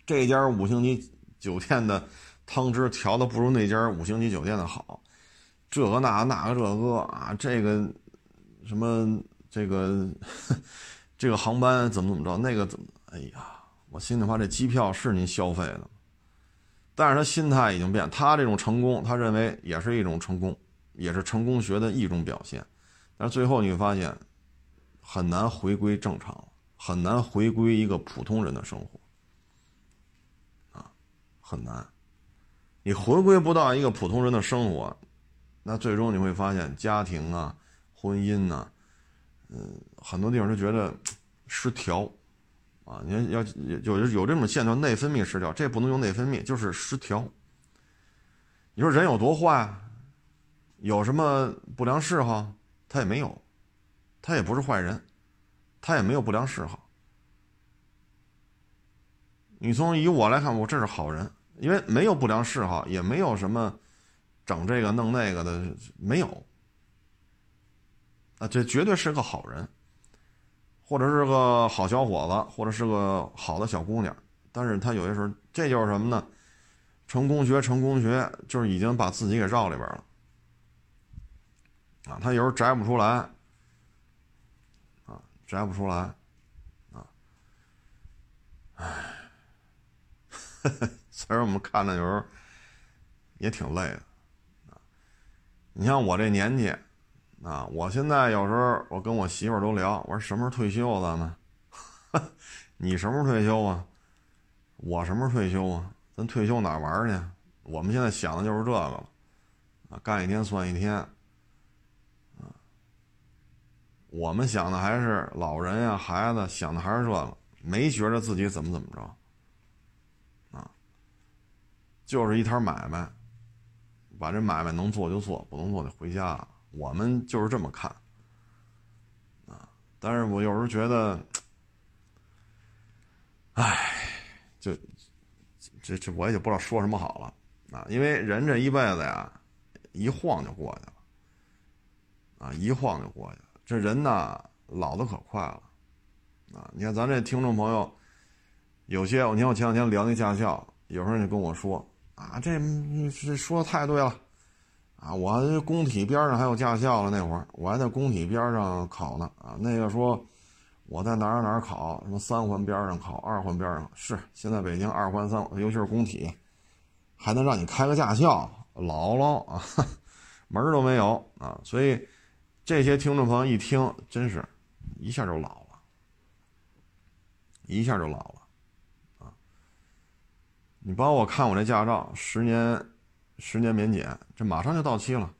这家五星级酒店的汤汁调的不如那家五星级酒店的好，这个那那个这个啊，这个什么这个这个航班怎么怎么着，那个怎么？哎呀，我心里话，这机票是您消费的，但是他心态已经变，他这种成功，他认为也是一种成功，也是成功学的一种表现，但是最后你会发现，很难回归正常，很难回归一个普通人的生活啊。很难，你回归不到一个普通人的生活，那最终你会发现家庭啊、婚姻呐，嗯，很多地方都觉得失调，啊，你要有有这种现象，内分泌失调，这不能用内分泌，就是失调。你说人有多坏，有什么不良嗜好？他也没有，他也不是坏人，他也没有不良嗜好。你从以我来看，我这是好人。因为没有不良嗜好，也没有什么整这个弄那个的，没有啊，这绝对是个好人，或者是个好小伙子，或者是个好的小姑娘。但是他有些时候，这就是什么呢？成功学，成功学就是已经把自己给绕里边了啊，他有时候摘不出来啊，摘不出来啊，唉。<laughs> 虽然我们看着有时候也挺累的啊，你像我这年纪啊，我现在有时候我跟我媳妇儿都聊，我说什么时候退休咱们？<laughs> 你什么时候退休啊？我什么时候退休啊？咱退休哪玩去？我们现在想的就是这个了啊，干一天算一天。我们想的还是老人呀、孩子，想的还是这个，没觉着自己怎么怎么着啊。就是一摊买卖，把这买卖能做就做，不能做就回家。我们就是这么看，啊，但是我有时候觉得，唉，就这这我也就不知道说什么好了啊，因为人这一辈子呀，一晃就过去了，啊，一晃就过去了。这人呐，老的可快了，啊，你看咱这听众朋友，有些你看我前两天聊那驾校，有时候就跟我说啊，这这说的太对了。啊，我这工体边上还有驾校了，那会儿我还在工体边上考呢。啊，那个说我在哪儿哪儿考，什么三环边上考，二环边上是。现在北京二环、三，尤其是工体，还能让你开个驾校，老了啊，<laughs> 门儿都没有啊。所以这些听众朋友一听，真是一下就老了，一下就老了啊。你帮我看我这驾照，十年。十年免检，这马上就到期了，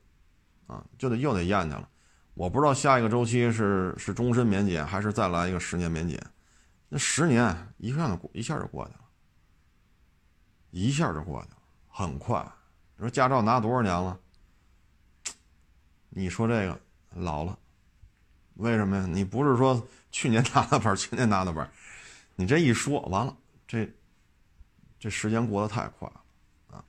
啊，就得又得验去了。我不知道下一个周期是是终身免检，还是再来一个十年免检。那十年一下就一下就过去了，一下就过去了，很快。你说驾照拿多少年了？你说这个老了，为什么呀？你不是说去年拿的本，去年拿的本，你这一说完了，这这时间过得太快了啊。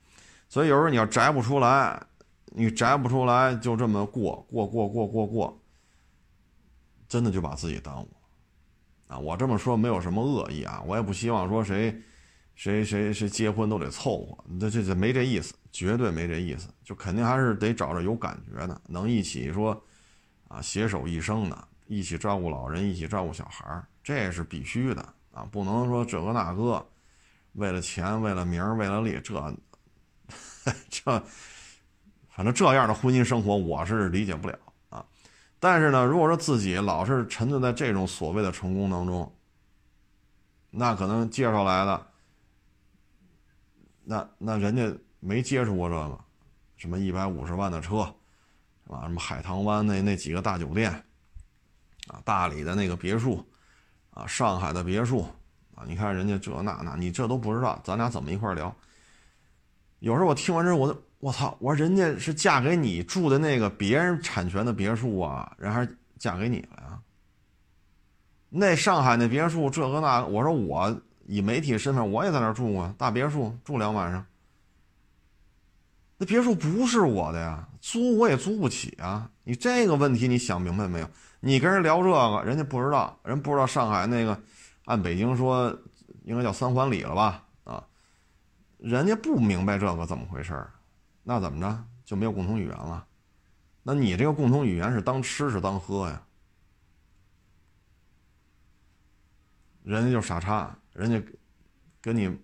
所以有时候你要摘不出来，你摘不出来，就这么过过过过过过，真的就把自己耽误了啊！我这么说没有什么恶意啊，我也不希望说谁谁谁谁结婚都得凑合，这这这没这意思，绝对没这意思，就肯定还是得找着有感觉的，能一起说啊携手一生的，一起照顾老人，一起照顾小孩这是必须的啊！不能说这个那个，为了钱，为了名，为了利，这。<laughs> 这，反正这样的婚姻生活我是理解不了啊。但是呢，如果说自己老是沉醉在这种所谓的成功当中，那可能介绍来的，那那人家没接触过这个，什么一百五十万的车，是吧？什么海棠湾那那几个大酒店，啊，大理的那个别墅，啊，上海的别墅，啊，你看人家这那那，你这都不知道，咱俩怎么一块聊？有时候我听完之后，我都我操！我说人家是嫁给你住的那个别人产权的别墅啊，人还是嫁给你了呀？那上海那别墅这个那，我说我以媒体身份我也在那住啊，大别墅住两晚上。那别墅不是我的呀，租我也租不起啊！你这个问题你想明白没有？你跟人聊这个，人家不知道，人不知道上海那个，按北京说应该叫三环里了吧？啊人家不明白这个怎么回事那怎么着就没有共同语言了？那你这个共同语言是当吃是当喝呀？人家就傻叉，人家跟你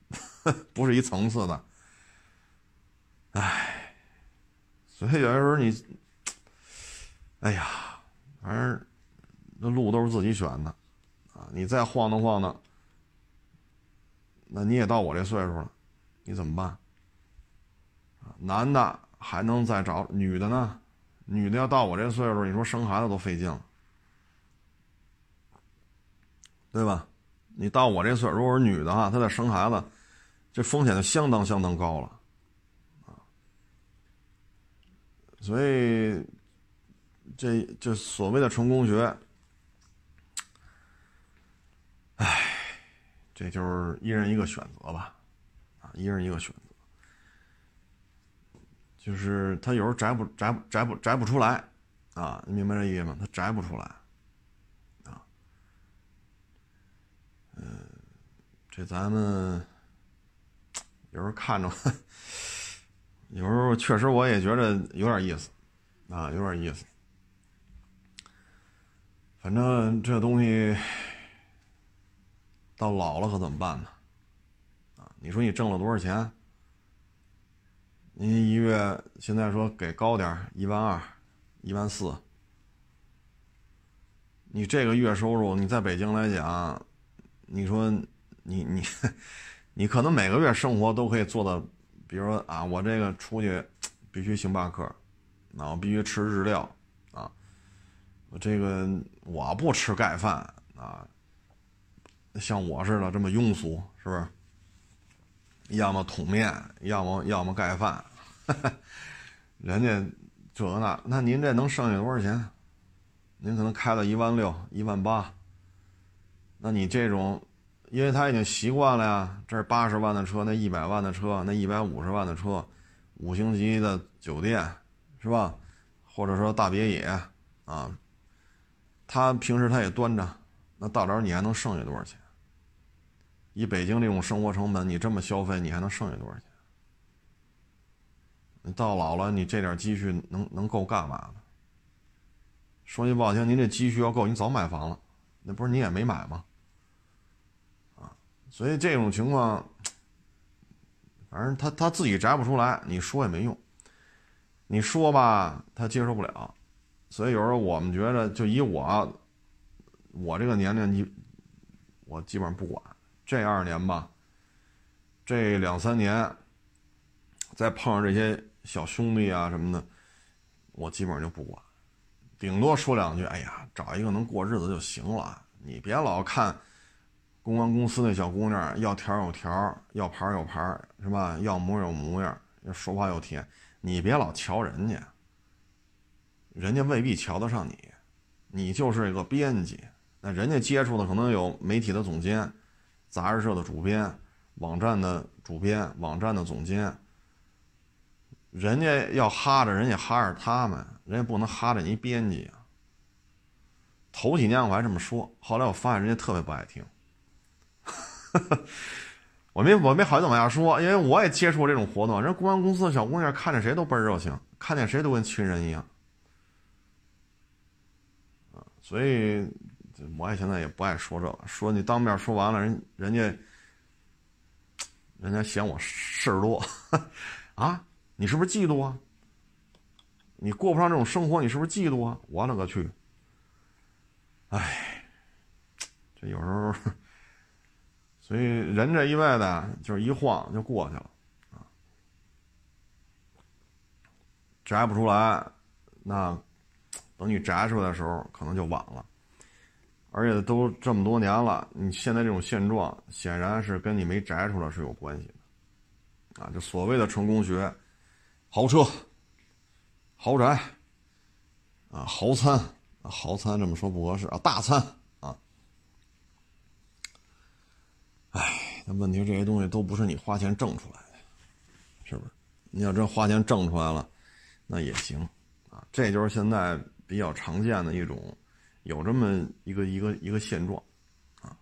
<laughs> 不是一层次的，唉，所以有的时候你，哎呀，反正那路都是自己选的啊，你再晃荡晃荡，那你也到我这岁数了。你怎么办？男的还能再找女的呢？女的要到我这岁数，你说生孩子都费劲了，对吧？你到我这岁数，如果是女的哈，她再生孩子，这风险就相当相当高了，啊！所以这这所谓的成功学，唉，这就是一人一个选择吧。啊一人一个选择，就是他有时候摘不摘不摘不摘不出来，啊，你明白这意思吗？他摘不出来，啊，嗯，这咱们 <tsk> 有时候看着，<laughs> 有时候确实我也觉得有点意思，啊，有点意思。反正这东西到老了可怎么办呢？啊你说你挣了多少钱？您一月现在说给高点一万二、一万四。你这个月收入，你在北京来讲，你说你你 <laughs> 你可能每个月生活都可以做到，比如说啊，我这个出去必须星巴克，那我必须吃日料啊，我这个我不吃盖饭啊，像我似的这么庸俗，是不是？要么桶面，要么要么盖饭，<laughs> 人家这那那您这能剩下多少钱？您可能开到一万六、一万八，那你这种，因为他已经习惯了呀，这是八十万的车，那一百万的车，那一百五十万的车，五星级的酒店，是吧？或者说大别野啊，他平时他也端着，那到时候你还能剩下多少钱？以北京这种生活成本，你这么消费，你还能剩下多少钱？你到老了，你这点积蓄能能够干嘛呢？说句不好听，您这积蓄要够，你早买房了，那不是你也没买吗？所以这种情况，反正他他自己摘不出来，你说也没用。你说吧，他接受不了。所以有时候我们觉得，就以我我这个年龄，你我基本上不管。这二年吧，这两三年，再碰上这些。小兄弟啊什么的，我基本上就不管，顶多说两句。哎呀，找一个能过日子就行了，你别老看公关公司那小姑娘要条有条，要牌有牌，是吧？要模有模样，说话又甜，你别老瞧人家，人家未必瞧得上你，你就是一个编辑，那人家接触的可能有媒体的总监、杂志社的主编、网站的主编、网站的总监。人家要哈着，人家哈着他们，人家不能哈着你编辑啊。头几年我还这么说，后来我发现人家特别不爱听。<laughs> 我没我没好意思往下说，因为我也接触过这种活动，人公安公司的小姑娘看见谁都倍儿热情，看见谁都跟亲人一样。啊，所以我也现在也不爱说这个，说你当面说完了，人人家人家嫌我事儿多 <laughs> 啊。你是不是嫉妒啊？你过不上这种生活，你是不是嫉妒啊？我勒个去！哎，这有时候，所以人这一辈子就是一晃就过去了啊，摘不出来，那等你摘出来的时候，可能就晚了。而且都这么多年了，你现在这种现状，显然是跟你没摘出来是有关系的啊！就所谓的成功学。豪车、豪宅啊，豪餐啊，豪餐这么说不合适啊，大餐啊。哎，那问题这些东西都不是你花钱挣出来的，是不是？你要真花钱挣出来了，那也行啊。这就是现在比较常见的一种，有这么一个一个一个现状啊。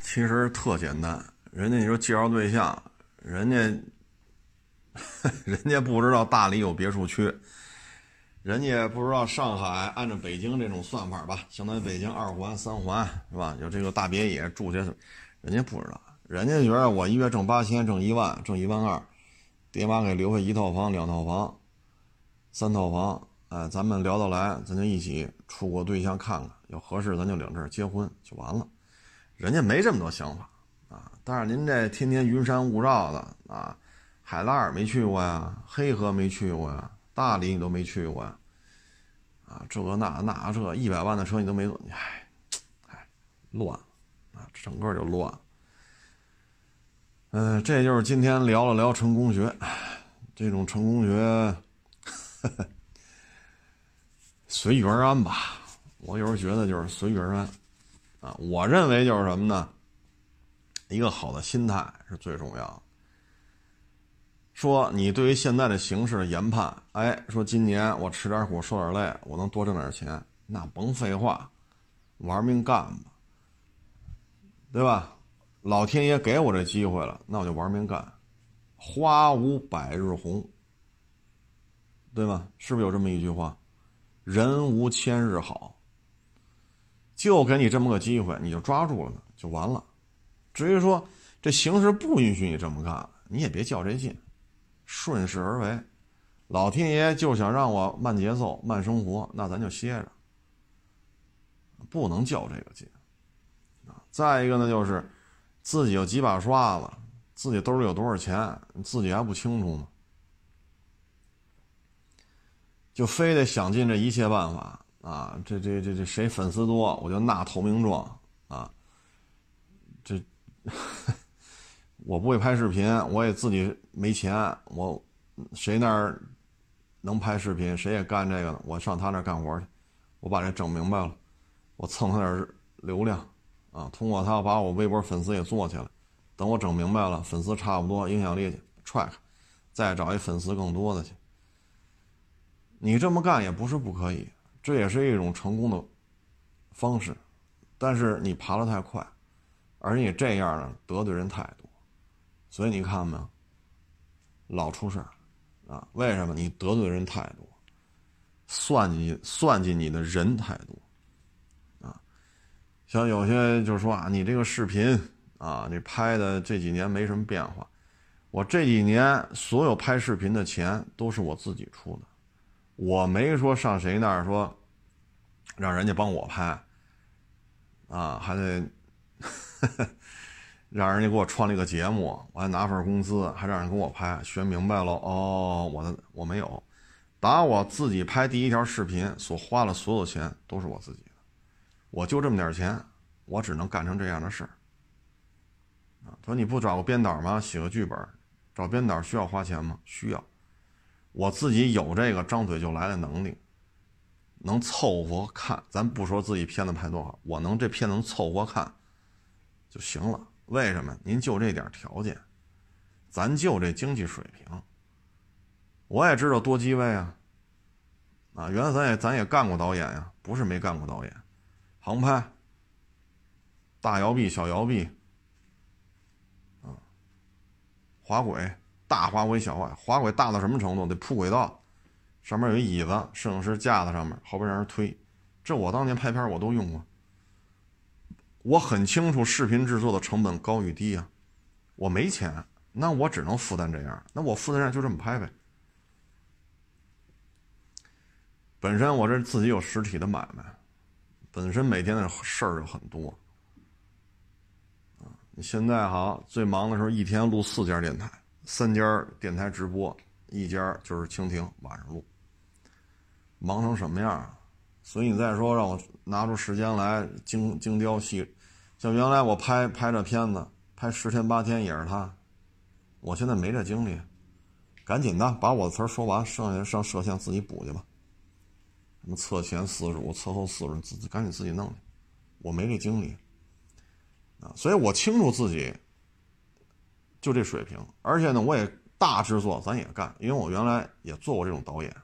其实特简单，人家你说介绍对象，人家。<laughs> 人家不知道大理有别墅区，人家不知道上海按照北京这种算法吧，相当于北京二环、三环是吧？有这个大别野住去，人家不知道，人家觉得我一月挣八千，挣一万，挣一万二，爹妈给留下一套房、两套房、三套房，哎，咱们聊得来，咱就一起出国对象看看，有合适咱就领证结婚就完了。人家没这么多想法啊，但是您这天天云山雾罩的啊。海拉尔没去过呀，黑河没去过呀，大理你都没去过呀，啊，这个那那这一百万的车你都没坐，唉，唉，乱，整个就乱。嗯，这就是今天聊了聊成功学，这种成功学，随遇而安吧。我有时候觉得就是随遇而安，啊，我认为就是什么呢？一个好的心态是最重要的。说你对于现在的形势的研判，哎，说今年我吃点苦受点累，我能多挣点钱，那甭废话，玩命干吧，对吧？老天爷给我这机会了，那我就玩命干。花无百日红，对吗？是不是有这么一句话？人无千日好，就给你这么个机会，你就抓住了，就完了。至于说这形势不允许你这么干，你也别较这劲。顺势而为，老天爷就想让我慢节奏、慢生活，那咱就歇着，不能较这个劲。再一个呢，就是自己有几把刷子，自己兜里有多少钱，自己还不清楚吗？就非得想尽这一切办法啊！这这这这谁粉丝多，我就纳投名状啊！这。<laughs> 我不会拍视频，我也自己没钱。我谁那儿能拍视频，谁也干这个我上他那儿干活去，我把这整明白了，我蹭他点流量啊，通过他把我微博粉丝也做起来。等我整明白了，粉丝差不多，影响力去踹开，再找一粉丝更多的去。你这么干也不是不可以，这也是一种成功的方式，但是你爬得太快，而你这样呢得罪人太多，所以你看没有，老出事儿啊？为什么？你得罪人太多，算计算计你的人太多。像有些就说啊，你这个视频啊，你拍的这几年没什么变化，我这几年所有拍视频的钱都是我自己出的。我没说上谁那儿说，让人家帮我拍，啊，还得 <laughs> 让人家给我创立个节目，我还拿份工资，还让人给我拍，学明白了哦，我的我没有，打我自己拍第一条视频所花的所有钱都是我自己，我就这么点钱，我只能干成这样的事儿。啊，说你不找个编导吗？写个剧本，找编导需要花钱吗？需要。我自己有这个张嘴就来的能力，能凑合看。咱不说自己片子拍多好，我能这片子能凑合看就行了。为什么？您就这点条件，咱就这经济水平。我也知道多机位啊，啊，原来咱也咱也干过导演呀，不是没干过导演，航拍、大摇臂、小摇臂，啊，滑轨。大滑轨、小滑滑轨大到什么程度？得铺轨道，上面有一椅子，摄影师架在上面，后边让人推。这我当年拍片我都用过，我很清楚视频制作的成本高与低啊。我没钱，那我只能负担这样，那我负担上就这么拍呗。本身我这自己有实体的买卖，本身每天的事儿就很多。你现在好，最忙的时候一天录四家电台。三家电台直播，一家就是蜻蜓晚上录，忙成什么样？所以你再说让我拿出时间来精精雕细，像原来我拍拍这片子，拍十天八天也是他，我现在没这精力，赶紧的把我的词儿说完，剩下上摄像自己补去吧。什么侧前四十五，侧后四十，自己赶紧自己弄去，我没这精力啊，所以我清楚自己。就这水平，而且呢，我也大制作咱也干，因为我原来也做过这种导演。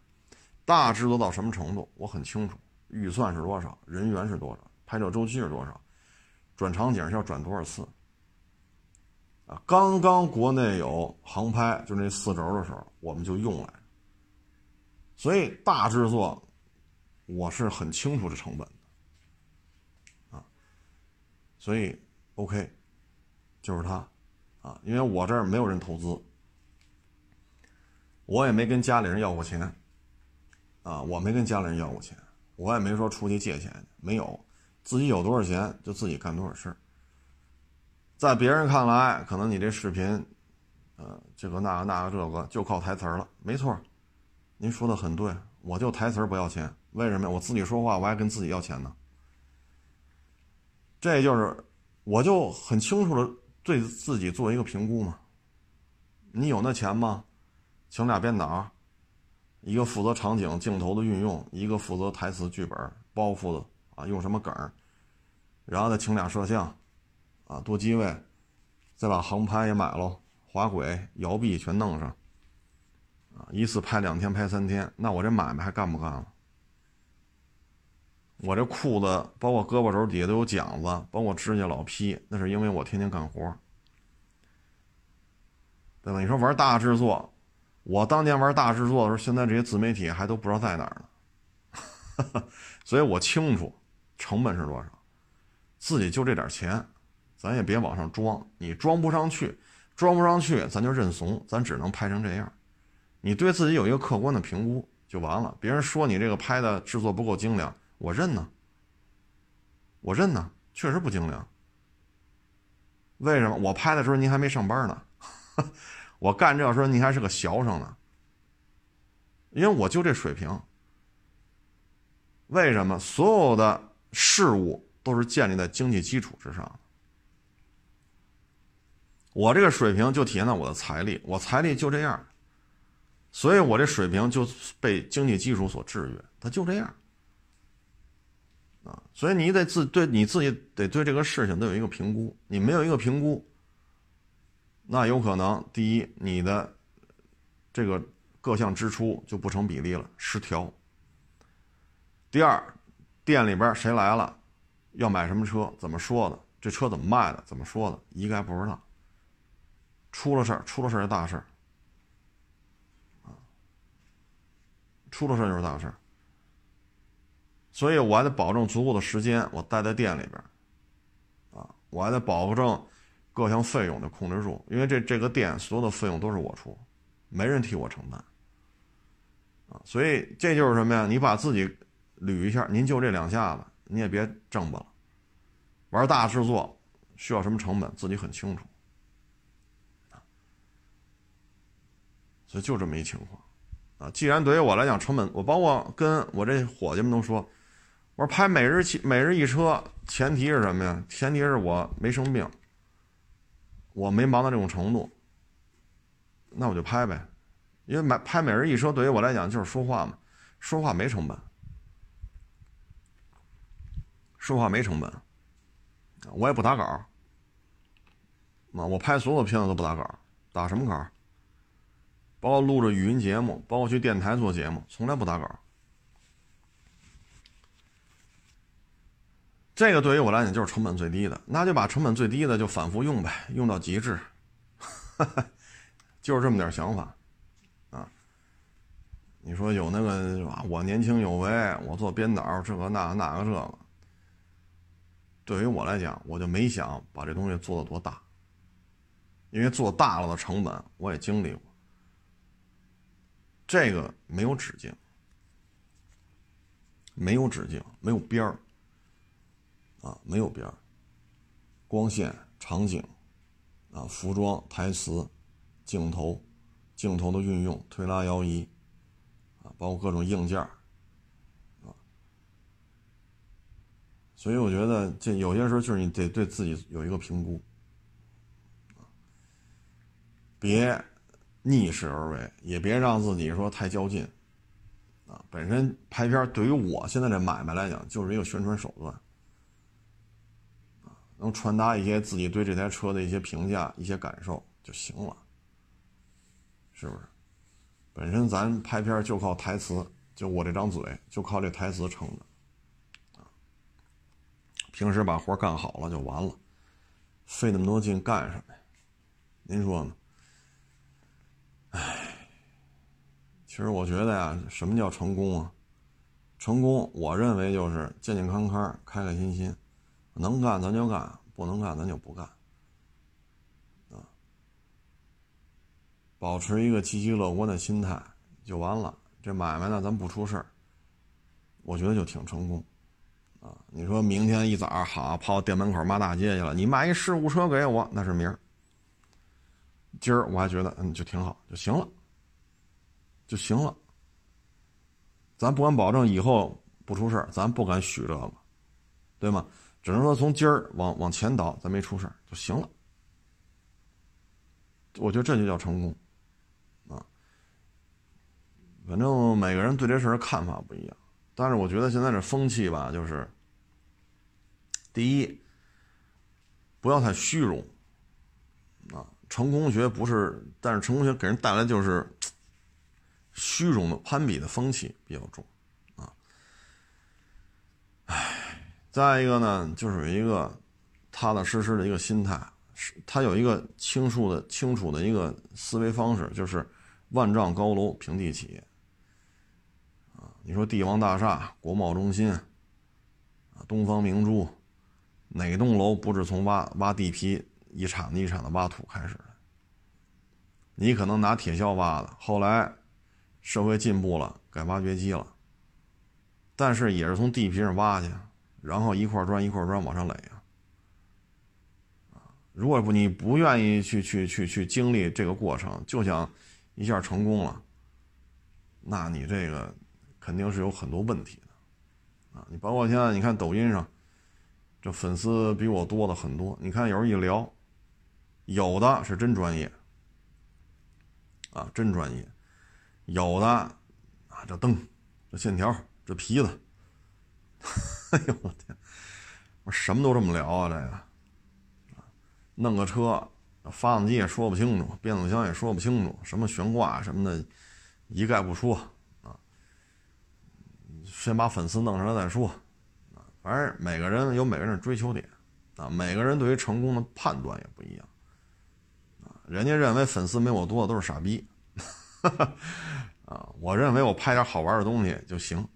大制作到什么程度，我很清楚，预算是多少，人员是多少，拍摄周期是多少，转场景是要转多少次。啊，刚刚国内有航拍，就那四轴的时候，我们就用来。所以大制作，我是很清楚这成本的。啊，所以 OK，就是他。啊，因为我这儿没有人投资，我也没跟家里人要过钱，啊，我没跟家里人要过钱，我也没说出去借钱，没有，自己有多少钱就自己干多少事儿。在别人看来，可能你这视频，呃，这个那个那个这个就靠台词儿了，没错，您说的很对，我就台词儿不要钱，为什么呀？我自己说话我还跟自己要钱呢，这就是我就很清楚的。对自己做一个评估嘛？你有那钱吗？请俩编导，一个负责场景镜头的运用，一个负责台词剧本包袱的啊，用什么梗然后再请俩摄像，啊，多机位，再把航拍也买了，滑轨、摇臂全弄上，啊，一次拍两天，拍三天，那我这买卖还干不干了？我这裤子，包括胳膊肘底下都有茧子，包括指甲老劈，那是因为我天天干活，对吧？你说玩大制作，我当年玩大制作的时候，现在这些自媒体还都不知道在哪儿呢，<laughs> 所以我清楚成本是多少，自己就这点钱，咱也别往上装，你装不上去，装不上去，咱就认怂，咱只能拍成这样，你对自己有一个客观的评估就完了。别人说你这个拍的制作不够精良。我认呢，我认呢，确实不精良。为什么？我拍的时候您还没上班呢，<laughs> 我干这时候您还是个学生呢。因为我就这水平。为什么？所有的事物都是建立在经济基础之上。我这个水平就体现在我的财力，我财力就这样，所以我这水平就被经济基础所制约，它就这样。啊，所以你得自对你自己得对这个事情得有一个评估，你没有一个评估，那有可能第一你的这个各项支出就不成比例了，失调。第二，店里边谁来了，要买什么车，怎么说的，这车怎么卖的，怎么说的，一概不知道。出了事儿，出了事儿是大事儿，出了事儿就是大事儿。所以我还得保证足够的时间，我待在店里边，啊，我还得保证各项费用的控制住，因为这这个店所有的费用都是我出，没人替我承担，啊，所以这就是什么呀？你把自己捋一下，您就这两下子，你也别挣吧了。玩大制作需要什么成本，自己很清楚，啊所以就这么一情况，啊，既然对于我来讲成本，我包括跟我这伙计们都说。我说拍每日汽每日一车，前提是什么呀？前提是我没生病，我没忙到这种程度，那我就拍呗。因为买拍每日一车对于我来讲就是说话嘛，说话没成本，说话没成本，我也不打稿啊，我拍所有片子都不打稿打什么稿包括录着语音节目，包括去电台做节目，从来不打稿这个对于我来讲就是成本最低的，那就把成本最低的就反复用呗，用到极致，<laughs> 就是这么点想法，啊，你说有那个，我年轻有为，我做编导，这个那那个这个，对于我来讲，我就没想把这东西做的多大，因为做大了的成本我也经历过，这个没有止境，没有止境，没有边儿。啊，没有边儿，光线、场景，啊，服装、台词、镜头、镜头的运用、推拉摇移，啊，包括各种硬件，啊，所以我觉得这有些时候就是你得对自己有一个评估，别逆势而为，也别让自己说太较劲，啊，本身拍片对于我现在这买卖来讲就是一个宣传手段。能传达一些自己对这台车的一些评价、一些感受就行了，是不是？本身咱拍片就靠台词，就我这张嘴，就靠这台词撑的，平时把活干好了就完了，费那么多劲干什么呀？您说呢？唉，其实我觉得呀，什么叫成功啊？成功，我认为就是健健康康、开开心心。能干咱就干，不能干咱就不干，啊，保持一个积极乐观的心态就完了。这买卖呢，咱不出事儿，我觉得就挺成功，啊，你说明天一早好跑店门口骂大街去了，你买一事故车给我，那是明儿。今儿我还觉得嗯就挺好，就行了，就行了。咱不敢保证以后不出事儿，咱不敢许这个，对吗？只能说从今儿往往前倒，咱没出事就行了。我觉得这就叫成功，啊。反正每个人对这事儿看法不一样，但是我觉得现在这风气吧，就是第一，不要太虚荣，啊，成功学不是，但是成功学给人带来就是 <tsk> 虚荣的攀比的风气比较重，啊，唉。再一个呢，就是有一个踏踏实实的一个心态，是他有一个清楚的、清楚的一个思维方式，就是万丈高楼平地起。啊，你说帝王大厦、国贸中心、啊东方明珠，哪栋楼不是从挖挖地皮一铲子一铲子挖土开始的？你可能拿铁锹挖的，后来社会进步了，改挖掘机了，但是也是从地皮上挖去。然后一块砖一块砖往上垒啊，如果不你不愿意去去去去经历这个过程，就想一下成功了，那你这个肯定是有很多问题的，啊，你包括现在你看抖音上，这粉丝比我多的很多，你看有人一聊，有的是真专业，啊，真专业，有的啊这灯，这线条，这皮子。<laughs> 哎呦我天，我什么都这么聊啊，这个，弄个车，发动机也说不清楚，变速箱也说不清楚，什么悬挂什么的，一概不说啊。先把粉丝弄上来再说啊。反正每个人有每个人的追求点啊，每个人对于成功的判断也不一样啊。人家认为粉丝没我多的都是傻逼。<laughs> 啊，我认为我拍点好玩的东西就行，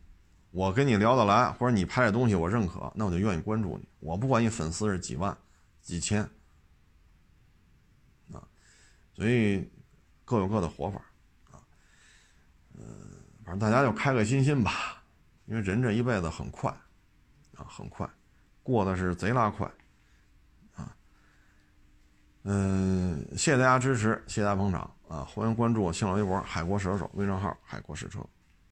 我跟你聊得来，或者你拍的东西我认可，那我就愿意关注你。我不管你粉丝是几万、几千，啊，所以各有各的活法，啊，嗯，反正大家就开开心心吧，因为人这一辈子很快，啊，很快，过的是贼拉快，啊，嗯，谢谢大家支持，谢谢大家捧场。啊，欢迎关注新浪微博“海国试车手”微账号“海国试车”。